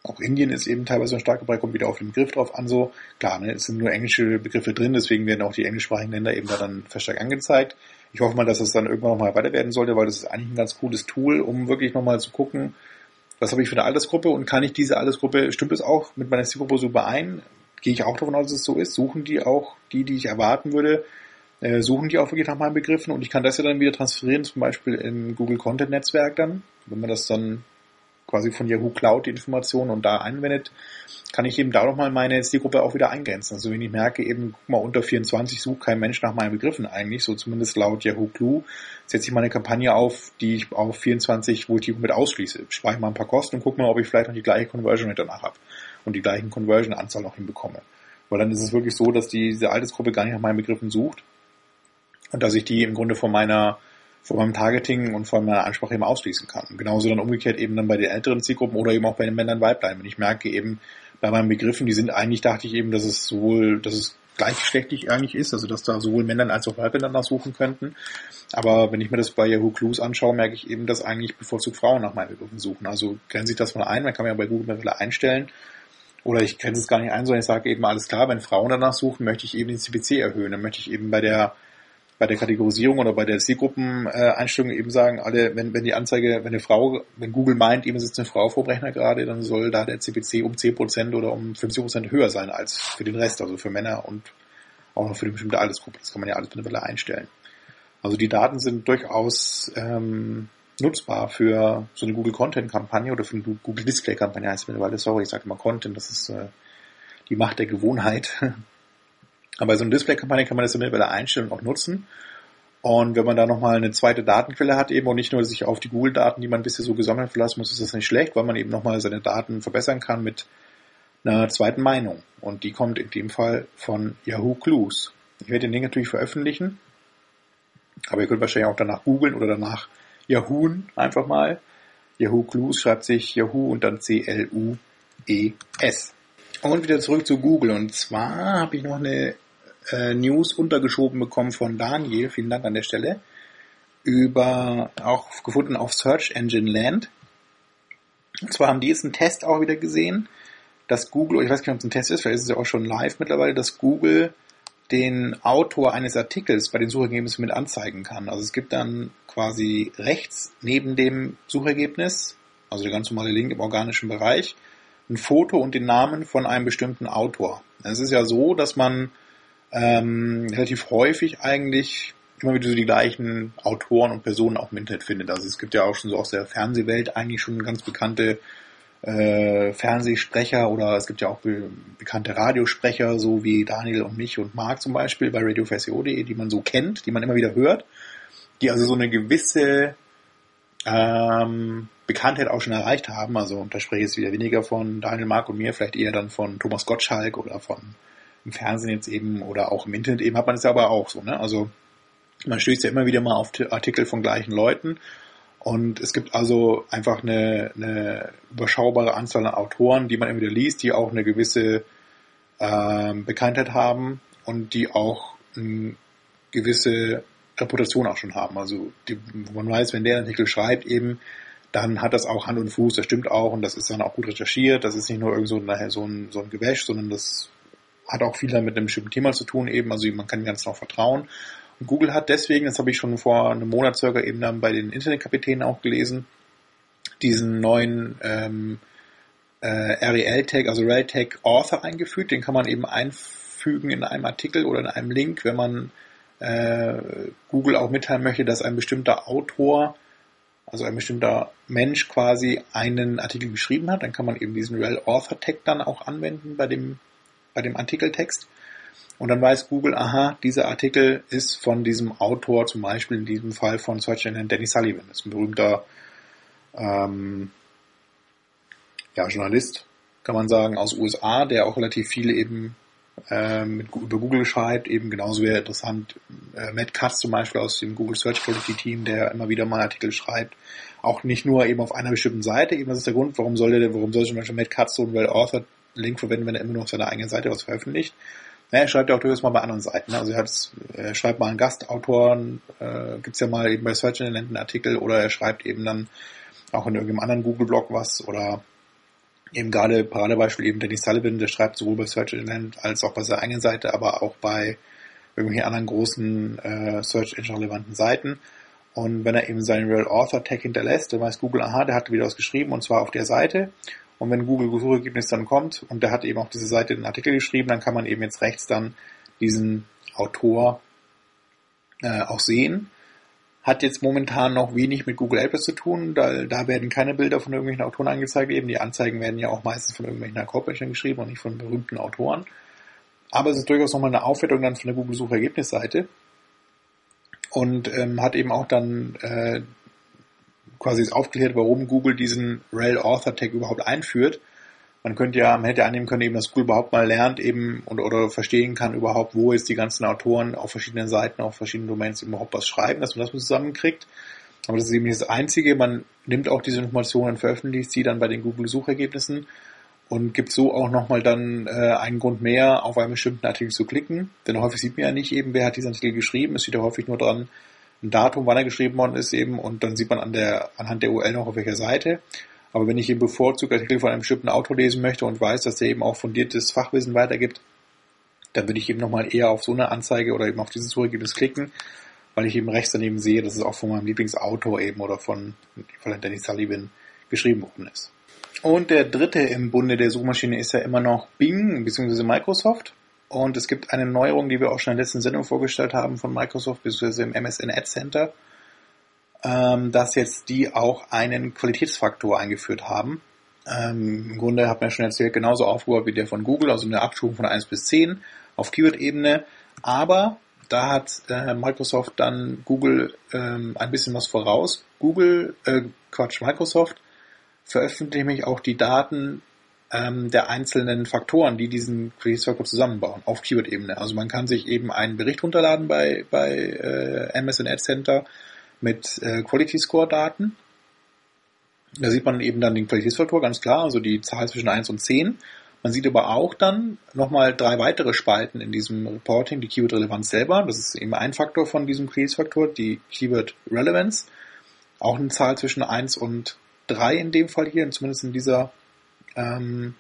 auch Indien ist eben teilweise ein starker Bereich, kommt wieder auf den Begriff drauf an, so. Klar, ne, es sind nur englische Begriffe drin, deswegen werden auch die englischsprachigen Länder eben da dann verstärkt angezeigt. Ich hoffe mal, dass es dann irgendwann nochmal weiter werden sollte, weil das ist eigentlich ein ganz cooles Tool, um wirklich nochmal zu gucken, was habe ich für eine Altersgruppe und kann ich diese Altersgruppe, stimmt es auch mit meiner Zielgruppe so überein? Gehe ich auch davon aus, dass es so ist? Suchen die auch die, die ich erwarten würde, äh, suchen die auch wirklich nach meinen Begriffen und ich kann das ja dann wieder transferieren, zum Beispiel im Google Content Netzwerk dann, wenn man das dann quasi von Yahoo Cloud die Informationen und da einwendet, kann ich eben da nochmal meine Zielgruppe auch wieder eingrenzen. Also wenn ich merke, eben, guck mal, unter 24 sucht kein Mensch nach meinen Begriffen eigentlich, so zumindest laut Yahoo Clue, setze ich mal eine Kampagne auf, die ich auf 24, wo ich die mit ausschließe. Spare ich mal ein paar Kosten und gucke mal, ob ich vielleicht noch die gleiche Conversion Rate danach habe und die gleichen Conversion-Anzahl noch hinbekomme. Weil dann ist es wirklich so, dass diese Altersgruppe gar nicht nach meinen Begriffen sucht und dass ich die im Grunde von meiner von meinem Targeting und von meiner Ansprache eben ausschließen kann. genauso dann umgekehrt eben dann bei den älteren Zielgruppen oder eben auch bei den Männern Weiblein. Wenn ich merke eben bei meinen Begriffen, die sind eigentlich, dachte ich eben, dass es sowohl, dass es gleichgeschlechtlich eigentlich ist, also dass da sowohl Männern als auch Weiblein danach suchen könnten. Aber wenn ich mir das bei Yahoo Clues anschaue, merke ich eben, dass eigentlich bevorzugt Frauen nach meinen Begriffen suchen. Also grenze ich das mal ein, man kann ja bei Google mittlerweile einstellen, oder ich grenze es gar nicht ein, sondern ich sage eben alles klar, wenn Frauen danach suchen, möchte ich eben den CPC erhöhen. Dann möchte ich eben bei der bei der Kategorisierung oder bei der Zielgruppeneinstellung eben sagen, alle, wenn, wenn die Anzeige, wenn eine Frau, wenn Google meint, eben sitzt eine Frau vor dem Rechner gerade, dann soll da der CPC um 10% oder um 50% höher sein als für den Rest, also für Männer und auch noch für eine bestimmte Altersgruppe. Das kann man ja alles mittlerweile einstellen. Also die Daten sind durchaus ähm, nutzbar für so eine Google Content Kampagne oder für eine Google Display Kampagne heißt mittlerweile, sorry, ich sage immer Content, das ist äh, die Macht der Gewohnheit. Aber so einer Display-Kampagne kann man das ja mittlerweile einstellen und auch nutzen. Und wenn man da nochmal eine zweite Datenquelle hat eben und nicht nur sich auf die Google-Daten, die man bisher so gesammelt verlassen muss, ist das nicht schlecht, weil man eben nochmal seine Daten verbessern kann mit einer zweiten Meinung. Und die kommt in dem Fall von Yahoo Clues. Ich werde den Link natürlich veröffentlichen. Aber ihr könnt wahrscheinlich auch danach googeln oder danach Yahoo einfach mal. Yahoo Clues schreibt sich Yahoo und dann C-L-U-E-S. Und wieder zurück zu Google. Und zwar habe ich noch eine äh, News untergeschoben bekommen von Daniel, vielen Dank an der Stelle, über auch gefunden auf Search Engine Land. Und zwar haben die jetzt einen Test auch wieder gesehen, dass Google, ich weiß nicht, ob es ein Test ist, vielleicht ist es ja auch schon live mittlerweile, dass Google den Autor eines Artikels bei den Suchergebnissen mit anzeigen kann. Also es gibt dann quasi rechts neben dem Suchergebnis, also der ganz normale Link im organischen Bereich, ein Foto und den Namen von einem bestimmten Autor. Es ist ja so, dass man ähm, relativ häufig eigentlich immer wieder so die gleichen Autoren und Personen auch im Internet findet. Also es gibt ja auch schon so aus der Fernsehwelt eigentlich schon ganz bekannte äh, Fernsehsprecher oder es gibt ja auch be bekannte Radiosprecher, so wie Daniel und mich und Marc zum Beispiel bei radiofsio.de, die man so kennt, die man immer wieder hört, die also so eine gewisse ähm, Bekanntheit auch schon erreicht haben. Also da spreche ich jetzt wieder weniger von Daniel, Marc und mir, vielleicht eher dann von Thomas Gottschalk oder von im Fernsehen jetzt eben oder auch im Internet eben hat man es ja aber auch so. Ne? Also man stößt ja immer wieder mal auf Artikel von gleichen Leuten und es gibt also einfach eine, eine überschaubare Anzahl an Autoren, die man immer wieder liest, die auch eine gewisse ähm, Bekanntheit haben und die auch eine gewisse Reputation auch schon haben. Also die, man weiß, wenn der Artikel schreibt eben, dann hat das auch Hand und Fuß, das stimmt auch und das ist dann auch gut recherchiert. Das ist nicht nur irgend so, ein, so ein, so ein Gewäsch, sondern das hat auch viel mit einem bestimmten Thema zu tun eben, also man kann ganz noch vertrauen. Und Google hat deswegen, das habe ich schon vor einem Monat circa eben dann bei den Internetkapitänen auch gelesen, diesen neuen ähm, äh, REL-Tag, also REL-Tag Author eingefügt. Den kann man eben einfügen in einem Artikel oder in einem Link, wenn man äh, Google auch mitteilen möchte, dass ein bestimmter Autor, also ein bestimmter Mensch quasi einen Artikel geschrieben hat. Dann kann man eben diesen REL Author Tag dann auch anwenden bei dem bei dem Artikeltext. Und dann weiß Google, aha, dieser Artikel ist von diesem Autor, zum Beispiel in diesem Fall von Search Engine Danny Sullivan. Das ist ein berühmter ähm, ja, Journalist, kann man sagen, aus USA, der auch relativ viele eben ähm, mit, über Google schreibt. Eben genauso wäre interessant äh, Matt Katz zum Beispiel aus dem Google Search Quality Team, der immer wieder mal Artikel schreibt. Auch nicht nur eben auf einer bestimmten Seite. Eben das ist der Grund, warum soll der, warum soll zum Beispiel Matt Katz so ein Well-Authored Link verwenden, wenn er immer nur auf seiner eigenen Seite was veröffentlicht. Ja, er schreibt ja auch durchaus mal bei anderen Seiten. Ne? Also er, hat, er schreibt mal einen Gastautoren, äh, gibt's ja mal eben bei Search Engine einen Artikel oder er schreibt eben dann auch in irgendeinem anderen Google-Blog was oder Eben gerade Paradebeispiel eben Dennis Sullivan, der schreibt sowohl bei Search Engine als auch bei seiner eigenen Seite, aber auch bei irgendwelchen anderen großen äh, Search Engine relevanten Seiten. Und wenn er eben seinen Real Author Tag hinterlässt, dann weiß Google, aha, der hat wieder was geschrieben und zwar auf der Seite. Und wenn Google Suchergebnis dann kommt und der hat eben auf diese Seite den Artikel geschrieben, dann kann man eben jetzt rechts dann diesen Autor äh, auch sehen. Hat jetzt momentan noch wenig mit Google AdWords zu tun, da, da werden keine Bilder von irgendwelchen Autoren angezeigt. Eben die Anzeigen werden ja auch meistens von irgendwelchen Corporations geschrieben und nicht von berühmten Autoren. Aber es ist durchaus nochmal eine Aufwertung dann von der Google-Suchergebnisseite und ähm, hat eben auch dann äh, quasi aufgeklärt, warum Google diesen Rel Author Tag überhaupt einführt. Man könnte ja, man hätte annehmen können, eben, dass Google überhaupt mal lernt eben und oder verstehen kann überhaupt, wo jetzt die ganzen Autoren auf verschiedenen Seiten, auf verschiedenen Domains überhaupt was schreiben, dass man das zusammenkriegt. Aber das ist eben nicht das Einzige. Man nimmt auch diese Informationen veröffentlicht sie dann bei den Google-Suchergebnissen und gibt so auch nochmal dann äh, einen Grund mehr, auf einen bestimmten Artikel zu klicken. Denn häufig sieht man ja nicht eben, wer hat diesen Artikel geschrieben. Es steht ja häufig nur dran, ein Datum, wann er geschrieben worden ist eben und dann sieht man an der, anhand der URL noch auf welcher Seite. Aber wenn ich eben bevorzugt Artikel von einem bestimmten Autor lesen möchte und weiß, dass der eben auch fundiertes Fachwissen weitergibt, dann würde ich eben nochmal eher auf so eine Anzeige oder eben auf dieses Suchergebnis klicken, weil ich eben rechts daneben sehe, dass es auch von meinem Lieblingsautor eben oder von, Danny Sullivan geschrieben worden ist. Und der dritte im Bunde der Suchmaschine ist ja immer noch Bing bzw. Microsoft. Und es gibt eine Neuerung, die wir auch schon in der letzten Sendung vorgestellt haben von Microsoft bzw. im MSN Ad Center, ähm, dass jetzt die auch einen Qualitätsfaktor eingeführt haben. Ähm, Im Grunde hat man ja schon erzählt, genauso aufgebaut wie der von Google, also eine Abstufung von 1 bis 10 auf Keyword-Ebene. Aber da hat äh, Microsoft dann Google ähm, ein bisschen was voraus. Google, äh, Quatsch, Microsoft veröffentliche nämlich auch die Daten ähm, der einzelnen Faktoren, die diesen Creative Circle zusammenbauen, auf Keyword-Ebene. Also man kann sich eben einen Bericht runterladen bei, bei äh, Amazon Ad Center mit äh, Quality Score Daten. Da sieht man eben dann den Qualitätsfaktor, ganz klar, also die Zahl zwischen 1 und 10. Man sieht aber auch dann nochmal drei weitere Spalten in diesem Reporting, die Keyword-Relevanz selber. Das ist eben ein Faktor von diesem Qualitätsfaktor, die Keyword-Relevance. Auch eine Zahl zwischen 1 und drei in dem Fall hier, zumindest in dieser, ähm,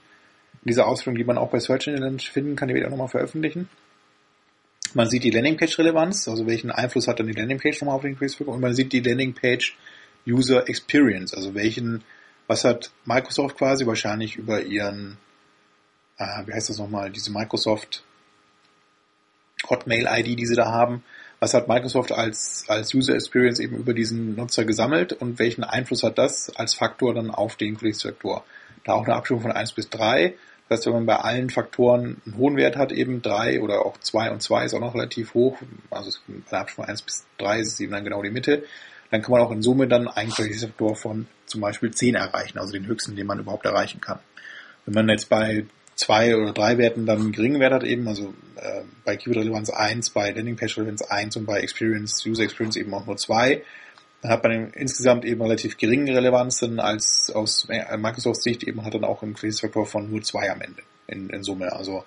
in dieser Ausführung, die man auch bei Search Engine finden kann, die werde ich auch nochmal veröffentlichen. Man sieht die Landingpage-Relevanz, also welchen Einfluss hat dann die Landingpage nochmal auf den Facebook und man sieht die Landingpage User Experience, also welchen, was hat Microsoft quasi wahrscheinlich über ihren, äh, wie heißt das nochmal, diese Microsoft Hotmail-ID, die sie da haben, was hat Microsoft als, als User Experience eben über diesen Nutzer gesammelt und welchen Einfluss hat das als Faktor dann auf den Qualitätsfaktor? Da auch eine Abstufung von 1 bis 3. Das heißt, wenn man bei allen Faktoren einen hohen Wert hat, eben 3 oder auch 2 und 2 ist auch noch relativ hoch, also der Abstufung von 1 bis 3 ist eben dann genau die Mitte, dann kann man auch in Summe dann einen Qualitätsfaktor von zum Beispiel 10 erreichen, also den höchsten, den man überhaupt erreichen kann. Wenn man jetzt bei zwei oder drei Werten dann einen geringen Wert hat eben, also äh, bei Keyword-Relevanz 1, bei Landing-Page-Relevanz 1 und bei Experience, User Experience eben auch nur 2, dann hat man insgesamt eben relativ geringe Relevanzen als aus Microsoft Sicht eben hat dann auch einen Qualitätsfaktor von nur 2 am Ende in, in Summe. Also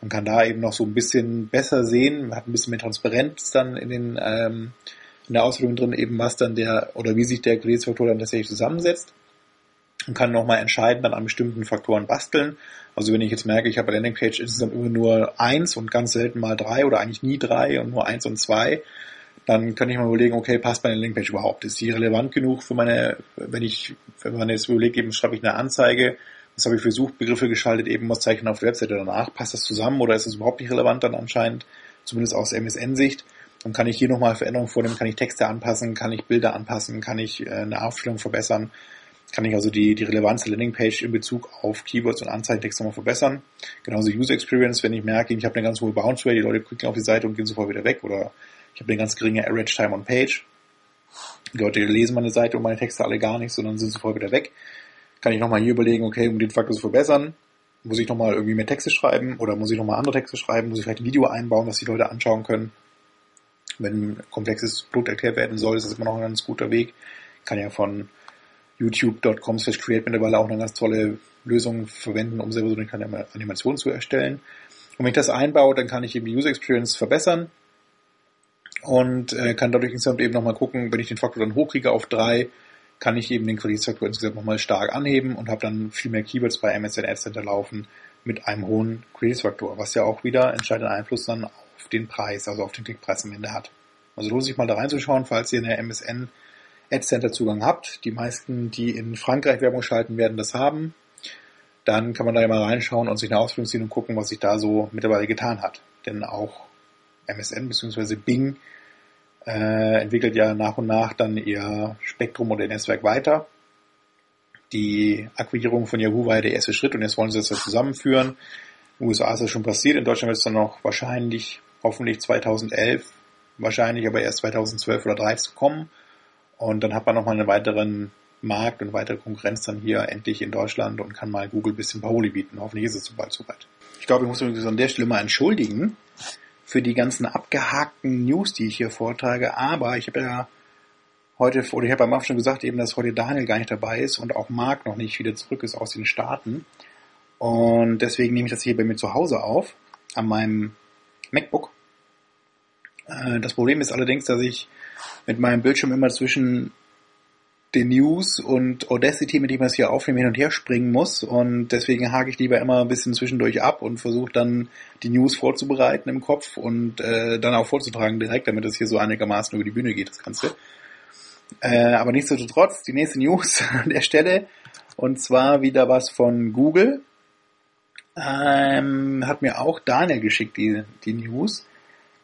man kann da eben noch so ein bisschen besser sehen, man hat ein bisschen mehr Transparenz dann in den ähm, in der Ausführung drin, eben was dann der oder wie sich der Qualitätsfaktor dann tatsächlich zusammensetzt und kann nochmal entscheiden, dann an bestimmten Faktoren basteln. Also wenn ich jetzt merke, ich habe bei Landingpage insgesamt immer nur eins und ganz selten mal drei oder eigentlich nie drei und nur eins und zwei, dann kann ich mal überlegen, okay, passt meine Landingpage überhaupt? Ist die relevant genug für meine, wenn ich, wenn man jetzt überlegt, eben schreibe ich eine Anzeige, was habe ich für Suchbegriffe geschaltet, eben was zeichnen auf der Webseite danach, passt das zusammen oder ist es überhaupt nicht relevant dann anscheinend, zumindest aus MSN-Sicht? Dann kann ich hier nochmal Veränderungen vornehmen, kann ich Texte anpassen, kann ich Bilder anpassen, kann ich äh, eine Aufstellung verbessern kann ich also die, die Relevanz der Landingpage in Bezug auf Keywords und Anzeigentexte nochmal verbessern. Genauso User Experience, wenn ich merke, ich habe eine ganz hohe Bounce Rate, die Leute klicken auf die Seite und gehen sofort wieder weg oder ich habe eine ganz geringe Average Time on Page. Die Leute lesen meine Seite und meine Texte alle gar nicht, sondern sind sofort wieder weg. Kann ich nochmal hier überlegen, okay, um den Faktor zu verbessern, muss ich nochmal irgendwie mehr Texte schreiben oder muss ich nochmal andere Texte schreiben, muss ich vielleicht ein Video einbauen, was die Leute anschauen können. Wenn ein komplexes Produkt erklärt werden soll, ist das immer noch ein ganz guter Weg. Kann ja von youtube.com slash create mittlerweile auch eine ganz tolle Lösung verwenden, um selber so eine Animation zu erstellen. Und wenn ich das einbaue, dann kann ich eben die User Experience verbessern und äh, kann dadurch insgesamt eben nochmal gucken, wenn ich den Faktor dann hochkriege auf drei, kann ich eben den Qualitätsfaktor insgesamt nochmal stark anheben und habe dann viel mehr Keywords bei MSN Ad Center laufen mit einem hohen Qualitätsfaktor, was ja auch wieder entscheidenden Einfluss dann auf den Preis, also auf den Klickpreis am Ende hat. Also lohnt sich mal da reinzuschauen, falls ihr eine MSN Ad Center Zugang habt. Die meisten, die in Frankreich Werbung schalten, werden das haben. Dann kann man da ja mal reinschauen und sich eine Ausführung ziehen und gucken, was sich da so mittlerweile getan hat. Denn auch MSN bzw. Bing äh, entwickelt ja nach und nach dann ihr Spektrum oder ihr Netzwerk weiter. Die Akquirierung von Yahoo war ja der erste Schritt und jetzt wollen sie das ja zusammenführen. In den USA ist das schon passiert, in Deutschland wird es dann noch wahrscheinlich, hoffentlich 2011, wahrscheinlich aber erst 2012 oder 2013 kommen. Und dann hat man nochmal einen weiteren Markt und weitere Konkurrenz dann hier endlich in Deutschland und kann mal Google ein bisschen Paroli bieten. Hoffentlich ist es so bald soweit. Ich glaube, ich muss mich an der Stelle mal entschuldigen für die ganzen abgehakten News, die ich hier vortrage, aber ich habe ja heute, oder ich habe am Anfang schon gesagt, eben, dass heute Daniel gar nicht dabei ist und auch Marc noch nicht wieder zurück ist aus den Staaten. Und deswegen nehme ich das hier bei mir zu Hause auf, an meinem MacBook. Äh, das Problem ist allerdings, dass ich mit meinem Bildschirm immer zwischen den News und Audacity, mit dem ich es hier aufnehme, hin und her springen muss. Und deswegen hake ich lieber immer ein bisschen zwischendurch ab und versuche dann die News vorzubereiten im Kopf und äh, dann auch vorzutragen direkt, damit es hier so einigermaßen über die Bühne geht, das Ganze. Äh, aber nichtsdestotrotz, die nächste News an der Stelle. Und zwar wieder was von Google. Ähm, hat mir auch Daniel geschickt, die, die News.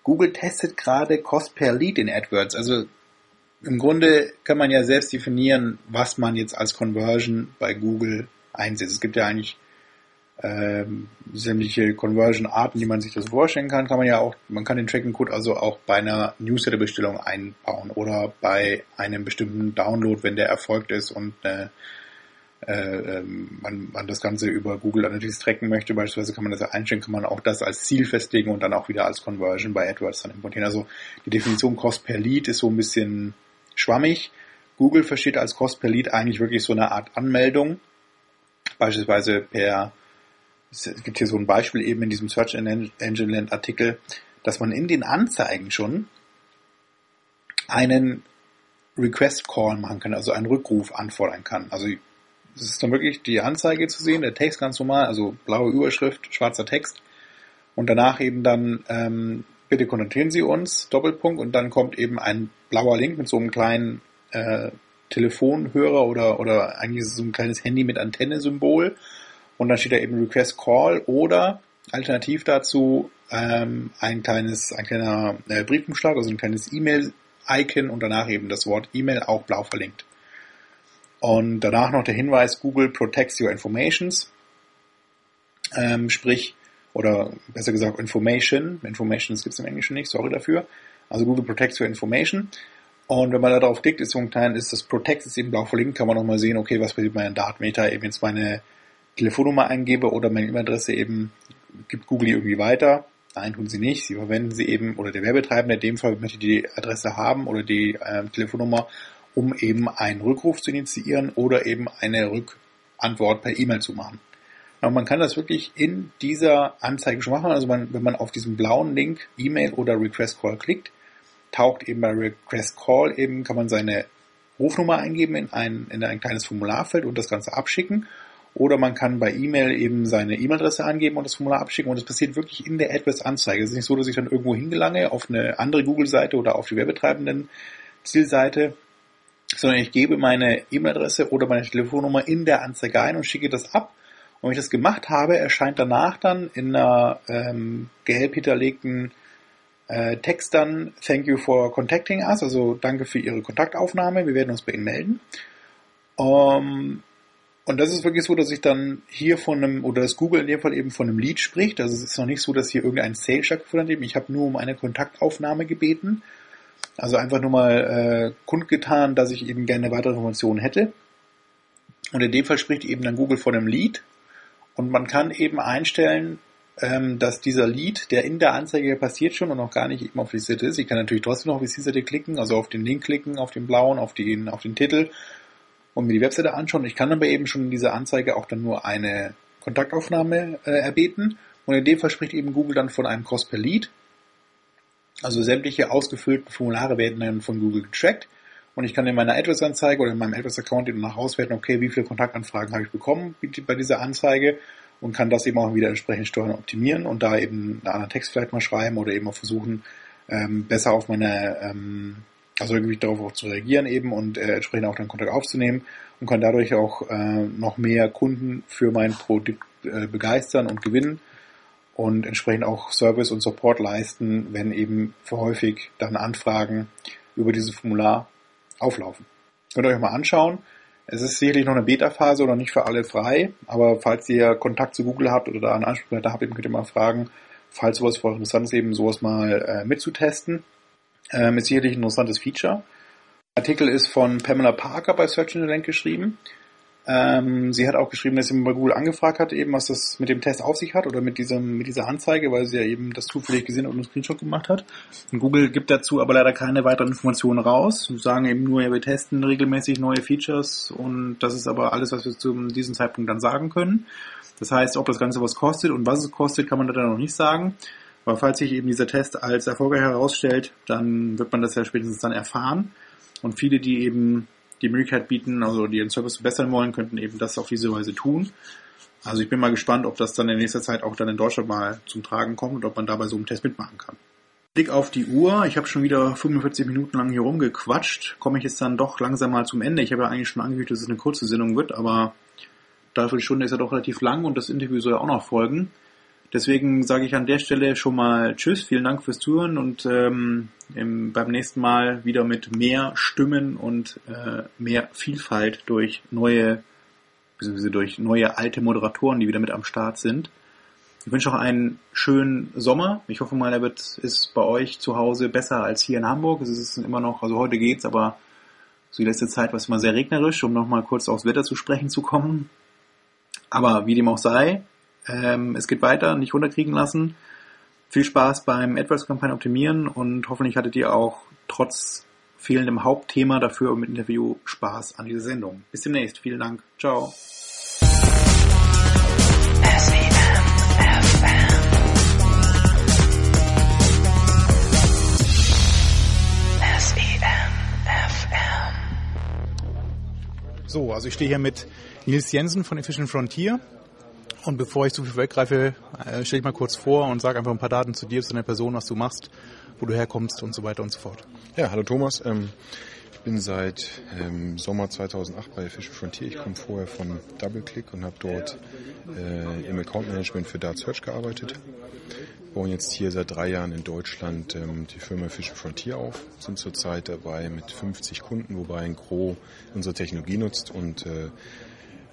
Google testet gerade Cost per Lead in AdWords. Also im Grunde kann man ja selbst definieren, was man jetzt als Conversion bei Google einsetzt. Es gibt ja eigentlich ähm, sämtliche Conversion-Arten, die man sich das vorstellen kann, kann man ja auch, man kann den Tracking-Code also auch bei einer Newsletter-Bestellung einbauen oder bei einem bestimmten Download, wenn der erfolgt ist und äh, äh, ähm, man, man das Ganze über Google Analytics tracken möchte, beispielsweise kann man das ja einstellen, kann man auch das als Ziel festlegen und dann auch wieder als Conversion bei AdWords dann importieren. Also die Definition Cost per Lead ist so ein bisschen schwammig. Google versteht als Cost per Lead eigentlich wirklich so eine Art Anmeldung, beispielsweise per es gibt hier so ein Beispiel eben in diesem Search Engine Land Artikel, dass man in den Anzeigen schon einen Request Call machen kann, also einen Rückruf anfordern kann. Also es ist dann wirklich die Anzeige zu sehen, der Text ganz normal, also blaue Überschrift, schwarzer Text und danach eben dann ähm, bitte kontaktieren Sie uns, Doppelpunkt und dann kommt eben ein blauer Link mit so einem kleinen äh, Telefonhörer oder oder eigentlich so ein kleines Handy mit Antenne-Symbol und dann steht da eben Request Call oder alternativ dazu ähm, ein kleines, ein kleiner äh, Briefumschlag, also ein kleines E-Mail-Icon und danach eben das Wort E-Mail auch blau verlinkt. Und danach noch der Hinweis, Google protects your informations, ähm, sprich, oder besser gesagt Information, Informations gibt es im Englischen nicht, sorry dafür. Also Google protects your information. Und wenn man da drauf klickt, ist so ein klein, ist das Protect ist eben blau verlinkt, kann man nochmal sehen, okay, was passiert bei einem Datenmeter, eben jetzt meine Telefonnummer eingebe oder meine E-Mail-Adresse eben, gibt Google irgendwie weiter. Nein, tun sie nicht. Sie verwenden sie eben, oder der Werbetreibende in dem Fall möchte die Adresse haben oder die äh, Telefonnummer, um eben einen Rückruf zu initiieren oder eben eine Rückantwort per E-Mail zu machen. Aber man kann das wirklich in dieser Anzeige schon machen. Also man, wenn man auf diesen blauen Link E-Mail oder Request Call klickt, taucht eben bei Request Call eben, kann man seine Rufnummer eingeben in ein, in ein kleines Formularfeld und das Ganze abschicken. Oder man kann bei E-Mail eben seine E-Mail-Adresse angeben und das Formular abschicken und es passiert wirklich in der AdWords-Anzeige. Es ist nicht so, dass ich dann irgendwo hingelange auf eine andere Google-Seite oder auf die Werbetreibenden Zielseite, sondern ich gebe meine E-Mail-Adresse oder meine Telefonnummer in der Anzeige ein und schicke das ab. Und wenn ich das gemacht habe, erscheint danach dann in einer ähm, gelb hinterlegten äh, Text dann Thank you for contacting us, also danke für Ihre Kontaktaufnahme, wir werden uns bei Ihnen melden. Um, und das ist wirklich so, dass ich dann hier von einem, oder das Google in dem Fall eben von einem Lead spricht. Also es ist noch nicht so, dass hier irgendein Sale stattgefunden hat. Ich habe nur um eine Kontaktaufnahme gebeten. Also einfach nur mal äh, kundgetan, dass ich eben gerne weitere Informationen hätte. Und in dem Fall spricht eben dann Google von einem Lead. Und man kann eben einstellen, ähm, dass dieser Lead, der in der Anzeige passiert schon und noch gar nicht eben auf die Seite ist. Ich kann natürlich trotzdem noch auf die Seite klicken, also auf den Link klicken, auf den blauen, auf den, auf den Titel und mir die Webseite anschauen. Ich kann aber eben schon in dieser Anzeige auch dann nur eine Kontaktaufnahme äh, erbeten. Und in dem Fall spricht eben Google dann von einem Cost per Lead. Also sämtliche ausgefüllten Formulare werden dann von Google getrackt. Und ich kann in meiner AdWords-Anzeige oder in meinem AdWords-Account eben nach auswerten, okay, wie viele Kontaktanfragen habe ich bekommen bei dieser Anzeige und kann das eben auch wieder entsprechend steuern und optimieren und da eben einen anderen Text vielleicht mal schreiben oder eben auch versuchen, ähm, besser auf meine, ähm, also irgendwie darauf auch zu reagieren eben und äh, entsprechend auch dann Kontakt aufzunehmen und kann dadurch auch äh, noch mehr Kunden für mein Produkt äh, begeistern und gewinnen und entsprechend auch Service und Support leisten, wenn eben häufig dann Anfragen über dieses Formular auflaufen. Könnt ihr euch mal anschauen. Es ist sicherlich noch eine Beta-Phase oder nicht für alle frei, aber falls ihr Kontakt zu Google habt oder da einen Ansprechpartner habt, könnt ihr mal fragen, falls sowas für euch interessant ist, eben sowas mal äh, mitzutesten. Ähm, ist sicherlich ein interessantes Feature. Artikel ist von Pamela Parker bei Search Engine Land geschrieben. Ähm, sie hat auch geschrieben, dass sie bei Google angefragt hat, eben was das mit dem Test auf sich hat oder mit diesem mit dieser Anzeige, weil sie ja eben das zufällig gesehen und einen Screenshot gemacht hat. Und Google gibt dazu aber leider keine weiteren Informationen raus. Sie sagen eben nur, ja, wir testen regelmäßig neue Features und das ist aber alles, was wir zu diesem Zeitpunkt dann sagen können. Das heißt, ob das Ganze was kostet und was es kostet, kann man da dann noch nicht sagen. Aber falls sich eben dieser Test als erfolgreich herausstellt, dann wird man das ja spätestens dann erfahren. Und viele, die eben die Möglichkeit bieten, also die den Service verbessern wollen, könnten eben das auf diese Weise tun. Also ich bin mal gespannt, ob das dann in nächster Zeit auch dann in Deutschland mal zum Tragen kommt und ob man dabei so einen Test mitmachen kann. Blick auf die Uhr. Ich habe schon wieder 45 Minuten lang hier rumgequatscht. Komme ich jetzt dann doch langsam mal zum Ende. Ich habe ja eigentlich schon angekündigt, dass es eine kurze Sendung wird, aber dafür die Stunde ist ja doch relativ lang und das Interview soll ja auch noch folgen. Deswegen sage ich an der Stelle schon mal Tschüss, vielen Dank fürs Zuhören und ähm, im, beim nächsten Mal wieder mit mehr Stimmen und äh, mehr Vielfalt durch neue, beziehungsweise durch neue alte Moderatoren, die wieder mit am Start sind. Ich wünsche auch einen schönen Sommer. Ich hoffe mal, er wird ist bei euch zu Hause besser als hier in Hamburg. Es ist immer noch, also heute geht's, aber so die letzte Zeit war es immer sehr regnerisch, um nochmal kurz aufs Wetter zu sprechen zu kommen. Aber wie dem auch sei, ähm, es geht weiter, nicht runterkriegen lassen. Viel Spaß beim AdWords-Kampagne optimieren und hoffentlich hattet ihr auch trotz fehlendem Hauptthema dafür mit Interview Spaß an dieser Sendung. Bis demnächst. Vielen Dank. Ciao. So, also ich stehe hier mit Nils Jensen von Efficient Frontier. Und bevor ich zu viel weggreife, äh, stelle ich mal kurz vor und sage einfach ein paar Daten zu dir, zu deiner Person, was du machst, wo du herkommst und so weiter und so fort. Ja, hallo Thomas. Ähm, ich bin seit ähm, Sommer 2008 bei Fish Frontier. Ich komme vorher von DoubleClick und habe dort äh, im Account Management für Dart Search gearbeitet. Bauen jetzt hier seit drei Jahren in Deutschland ähm, die Firma Fish Frontier auf. Sind zurzeit dabei mit 50 Kunden, wobei ein Gros unsere Technologie nutzt und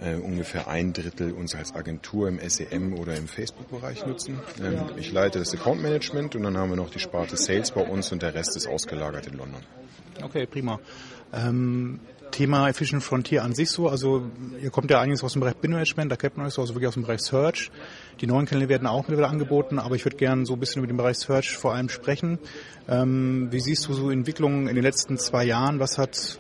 äh, äh, ungefähr ein Drittel uns als Agentur im SEM oder im Facebook-Bereich nutzen. Ähm, ich leite das Account Management und dann haben wir noch die Sparte Sales bei uns und der Rest ist ausgelagert in London. Okay, prima. Ähm, Thema Efficient Frontier an sich so, also ihr kommt ja eigentlich aus dem Bereich Bin-Management, da kennt man euch so, also wirklich aus dem Bereich Search. Die neuen Kanäle werden auch mittlerweile angeboten, aber ich würde gerne so ein bisschen über den Bereich Search vor allem sprechen. Ähm, wie siehst du so Entwicklungen in den letzten zwei Jahren? Was hat,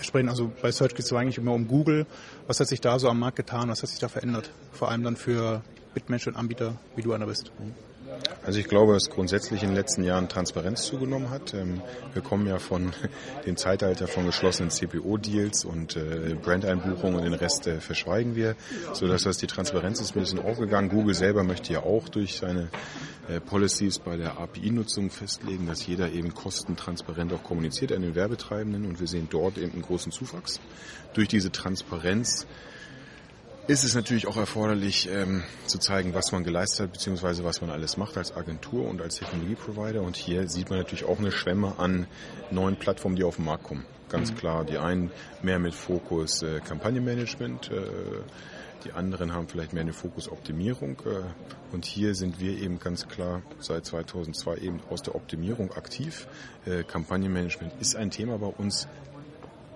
sprechen also bei Search geht es eigentlich immer um Google. Was hat sich da so am Markt getan? Was hat sich da verändert? Vor allem dann für Bitmanagement-Anbieter, wie du einer bist. Also ich glaube, dass grundsätzlich in den letzten Jahren Transparenz zugenommen hat. Ähm, wir kommen ja von dem Zeitalter von geschlossenen CPO-Deals und äh, Brandeinbuchungen und den Rest äh, verschweigen wir, sodass das die Transparenz ist ein bisschen aufgegangen. Google selber möchte ja auch durch seine äh, Policies bei der API-Nutzung festlegen, dass jeder eben kostentransparent auch kommuniziert an den Werbetreibenden und wir sehen dort eben einen großen Zuwachs. Durch diese Transparenz ist es natürlich auch erforderlich ähm, zu zeigen, was man geleistet hat, beziehungsweise was man alles macht als Agentur und als Technologieprovider. Und hier sieht man natürlich auch eine Schwemme an neuen Plattformen, die auf den Markt kommen. Ganz mhm. klar, die einen mehr mit Fokus äh, Kampagnenmanagement, äh, die anderen haben vielleicht mehr den Fokus Optimierung. Äh, und hier sind wir eben ganz klar seit 2002 eben aus der Optimierung aktiv. Äh, Kampagnenmanagement ist ein Thema bei uns,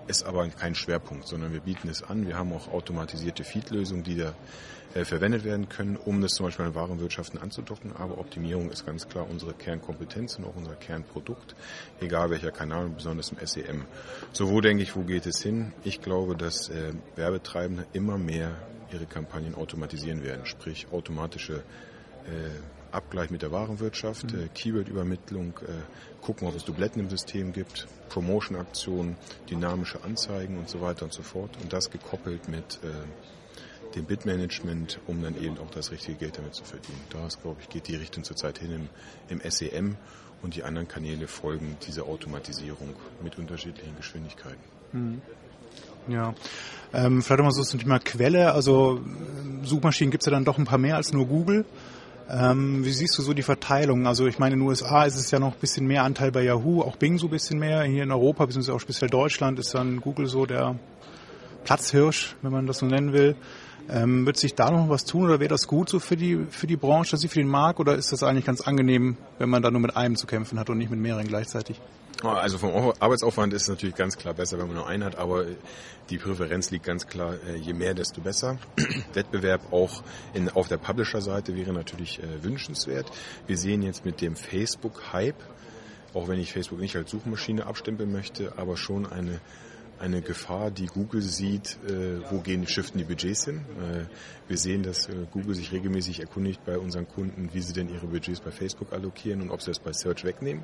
ist aber kein Schwerpunkt, sondern wir bieten es an. Wir haben auch automatisierte Feed-Lösungen, die da äh, verwendet werden können, um das zum Beispiel in Warenwirtschaften anzudocken. Aber Optimierung ist ganz klar unsere Kernkompetenz und auch unser Kernprodukt, egal welcher Kanal, besonders im SEM. So, wo denke ich, wo geht es hin? Ich glaube, dass äh, Werbetreibende immer mehr ihre Kampagnen automatisieren werden, sprich automatische äh, Abgleich mit der Warenwirtschaft, mhm. Keyword-Übermittlung, gucken, ob es Dubletten im System gibt, Promotion-Aktionen, dynamische Anzeigen und so weiter und so fort. Und das gekoppelt mit dem Bitmanagement, um dann eben auch das richtige Geld damit zu verdienen. Da glaube ich, geht die Richtung zurzeit hin im, im SEM und die anderen Kanäle folgen dieser Automatisierung mit unterschiedlichen Geschwindigkeiten. Mhm. Ja, ähm, vielleicht mal so zum Thema Quelle. Also Suchmaschinen gibt es ja dann doch ein paar mehr als nur Google. Ähm, wie siehst du so die Verteilung? Also ich meine, in den USA ist es ja noch ein bisschen mehr Anteil bei Yahoo, auch Bing so ein bisschen mehr. Hier in Europa, beziehungsweise auch speziell Deutschland, ist dann Google so der Platzhirsch, wenn man das so nennen will. Ähm, wird sich da noch was tun oder wäre das gut so für die, für die Branche, also für den Markt oder ist das eigentlich ganz angenehm, wenn man da nur mit einem zu kämpfen hat und nicht mit mehreren gleichzeitig? Also vom Arbeitsaufwand ist es natürlich ganz klar besser, wenn man nur einen hat, aber die Präferenz liegt ganz klar, äh, je mehr, desto besser. Wettbewerb auch in, auf der Publisher-Seite wäre natürlich äh, wünschenswert. Wir sehen jetzt mit dem Facebook-Hype, auch wenn ich Facebook nicht als Suchmaschine abstempeln möchte, aber schon eine eine Gefahr, die Google sieht, äh, wo gehen, shiften die Budgets hin. Äh, wir sehen, dass äh, Google sich regelmäßig erkundigt bei unseren Kunden, wie sie denn ihre Budgets bei Facebook allokieren und ob sie das bei Search wegnehmen.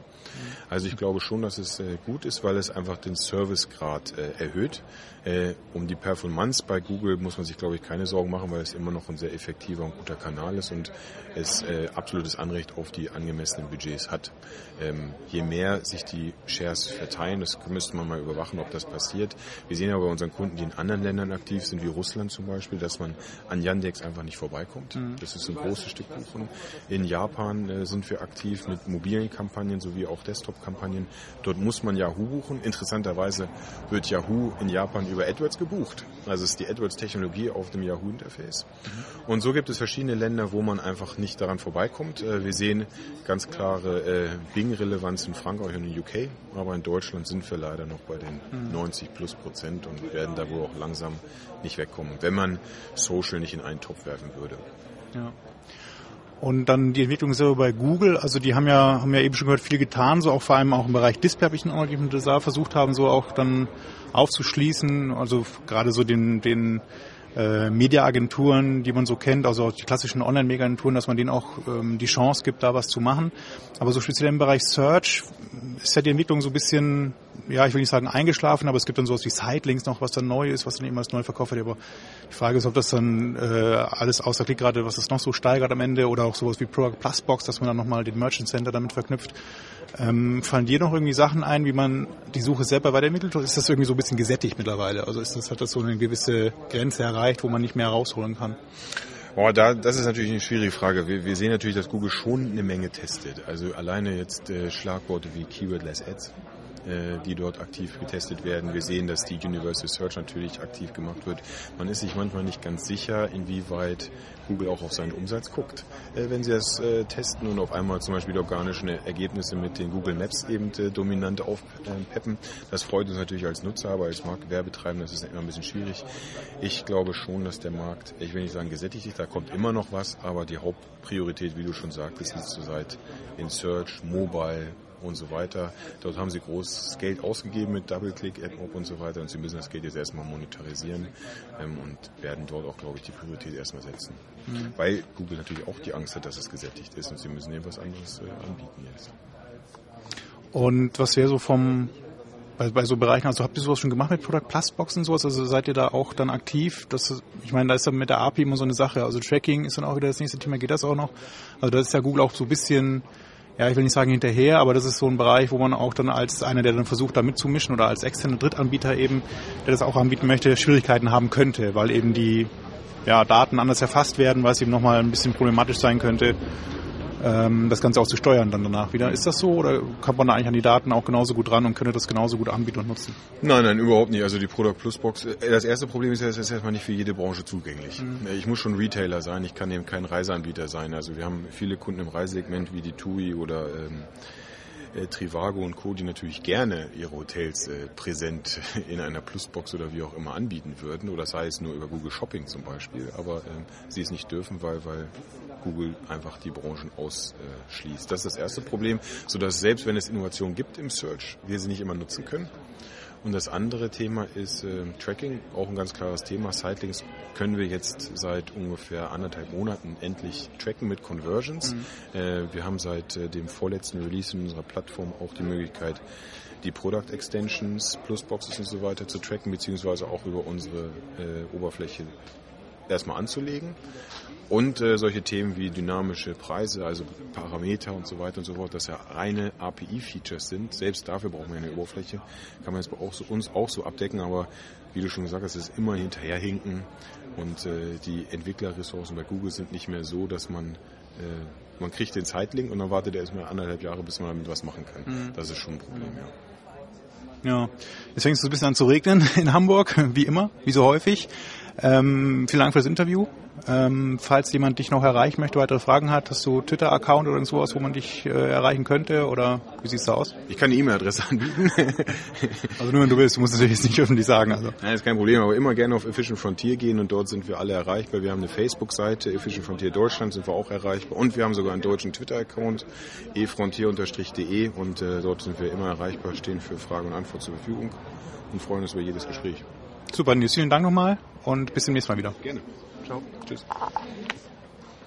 Also ich glaube schon, dass es äh, gut ist, weil es einfach den Servicegrad äh, erhöht. Äh, um die Performance bei Google muss man sich, glaube ich, keine Sorgen machen, weil es immer noch ein sehr effektiver und guter Kanal ist und es absolutes Anrecht auf die angemessenen Budgets hat. Ähm, je mehr sich die Shares verteilen, das müsste man mal überwachen, ob das passiert, passiert. Wir sehen aber bei unseren Kunden, die in anderen Ländern aktiv sind, wie Russland zum Beispiel, dass man an Yandex einfach nicht vorbeikommt. Mhm. Das ist ein großes Stück Kuchen. In Japan äh, sind wir aktiv mit mobilen Kampagnen sowie auch Desktop-Kampagnen. Dort muss man Yahoo buchen. Interessanterweise wird Yahoo in Japan über AdWords gebucht. Also es ist die AdWords-Technologie auf dem Yahoo-Interface. Mhm. Und so gibt es verschiedene Länder, wo man einfach nicht daran vorbeikommt. Äh, wir sehen ganz klare äh, Bing-Relevanz in Frankreich und in UK, aber in Deutschland sind wir leider noch bei den mhm. 90 plus Prozent und werden da wohl auch langsam nicht wegkommen, wenn man Social nicht in einen Topf werfen würde. Ja. Und dann die Entwicklung selber bei Google, also die haben ja, haben ja eben schon gehört, viel getan, so auch vor allem auch im Bereich Display habe ich noch da versucht haben, so auch dann aufzuschließen, also gerade so den, den äh, Mediaagenturen, die man so kennt, also die klassischen Online-Media-Agenturen, dass man denen auch ähm, die Chance gibt, da was zu machen. Aber so speziell im Bereich Search ist ja die Entwicklung so ein bisschen, ja, ich will nicht sagen eingeschlafen, aber es gibt dann sowas wie Sitelinks noch, was dann neu ist, was dann eben als neu verkauft wird. Aber die Frage ist, ob das dann äh, alles außer Klick gerade, was das noch so steigert am Ende oder auch sowas wie Product Plus Box, dass man dann nochmal den Merchant Center damit verknüpft. Ähm, fallen dir noch irgendwie Sachen ein, wie man die Suche selber weitermittelt? Ist das irgendwie so ein bisschen gesättigt mittlerweile? Also ist das, hat das so eine gewisse Grenze erreicht, wo man nicht mehr rausholen kann? Oh, da, das ist natürlich eine schwierige Frage. Wir, wir sehen natürlich, dass Google schon eine Menge testet. Also alleine jetzt äh, Schlagworte wie Keywordless Ads die dort aktiv getestet werden. Wir sehen, dass die Universal Search natürlich aktiv gemacht wird. Man ist sich manchmal nicht ganz sicher, inwieweit Google auch auf seinen Umsatz guckt, äh, wenn sie das äh, testen und auf einmal zum Beispiel organische Ergebnisse mit den Google Maps eben dominant aufpeppen. Das freut uns natürlich als Nutzer, aber als Marktwerbetreibender ist es immer ein bisschen schwierig. Ich glaube schon, dass der Markt, ich will nicht sagen gesättigt ist, da kommt immer noch was, aber die Hauptpriorität, wie du schon sagtest, liegt zurzeit in Search, Mobile, und so weiter. Dort haben sie großes Geld ausgegeben mit DoubleClick, AdMob und so weiter und sie müssen das Geld jetzt erstmal monetarisieren ähm, und werden dort auch, glaube ich, die Priorität erstmal setzen. Mhm. Weil Google natürlich auch die Angst hat, dass es gesättigt ist und sie müssen eben was anderes äh, anbieten jetzt. Und was wäre so vom bei, bei so Bereichen, also habt ihr sowas schon gemacht mit Product Plus Boxen und sowas? Also seid ihr da auch dann aktiv? Das, ich meine, da ist dann mit der API immer so eine Sache. Also Tracking ist dann auch wieder das nächste Thema. Geht das auch noch? Also da ist ja Google auch so ein bisschen ja, ich will nicht sagen hinterher, aber das ist so ein Bereich, wo man auch dann als einer, der dann versucht, da mitzumischen oder als externer Drittanbieter eben, der das auch anbieten möchte, Schwierigkeiten haben könnte, weil eben die ja, Daten anders erfasst werden, es eben nochmal ein bisschen problematisch sein könnte, ähm, das Ganze auch zu steuern dann danach wieder. Ist das so oder kommt man da eigentlich an die Daten auch genauso gut ran und könnte das genauso gut anbieten und nutzen? Nein, nein, überhaupt nicht. Also die Product Plus Box, äh, das erste Problem ist ja, es ist erstmal nicht für jede Branche zugänglich. Mhm. Ich muss schon Retailer sein, ich kann eben kein Reiseanbieter sein. Also wir haben viele Kunden im Reisesegment wie die TUI oder ähm, äh, Trivago und Co., die natürlich gerne ihre Hotels äh, präsent in einer Plusbox oder wie auch immer anbieten würden, oder sei es nur über Google Shopping zum Beispiel, aber ähm, sie es nicht dürfen, weil, weil Google einfach die Branchen ausschließt. Das ist das erste Problem, sodass selbst wenn es Innovationen gibt im Search, wir sie nicht immer nutzen können. Und das andere Thema ist äh, Tracking, auch ein ganz klares Thema. Sightlinks können wir jetzt seit ungefähr anderthalb Monaten endlich tracken mit Conversions. Mhm. Äh, wir haben seit äh, dem vorletzten Release in unserer Plattform auch die Möglichkeit, die Product Extensions, Plusboxes und so weiter zu tracken, beziehungsweise auch über unsere äh, Oberfläche erstmal anzulegen. Und äh, solche Themen wie dynamische Preise, also Parameter und so weiter und so fort, dass ja reine API-Features sind. Selbst dafür brauchen wir eine Oberfläche. Kann man jetzt bei auch so, uns auch so abdecken, aber wie du schon gesagt hast, ist immer hinterherhinken. Und äh, die Entwicklerressourcen bei Google sind nicht mehr so, dass man äh, man kriegt den Zeitlink und dann wartet er erstmal anderthalb Jahre, bis man damit was machen kann. Mhm. Das ist schon ein Problem, ja. Ja, jetzt fängt es ein bisschen an zu regnen in Hamburg, wie immer, wie so häufig. Ähm, vielen Dank für das Interview. Ähm, falls jemand dich noch erreichen möchte, weitere Fragen hat, hast du Twitter-Account oder sowas, wo man dich äh, erreichen könnte? Oder wie sieht's da aus? Ich kann eine E-Mail-Adresse anbieten. also nur wenn du willst, du musst natürlich jetzt nicht öffentlich sagen. Also. Nein, ist kein Problem, aber immer gerne auf Efficient Frontier gehen und dort sind wir alle erreichbar. Wir haben eine Facebook-Seite, Efficient Frontier Deutschland sind wir auch erreichbar und wir haben sogar einen deutschen Twitter-Account, efrontier-de und äh, dort sind wir immer erreichbar, stehen für Fragen und Antworten zur Verfügung und freuen uns über jedes Gespräch. Super, Nils, vielen Dank nochmal und bis zum nächsten Mal wieder. Gerne. Ciao. Tschüss.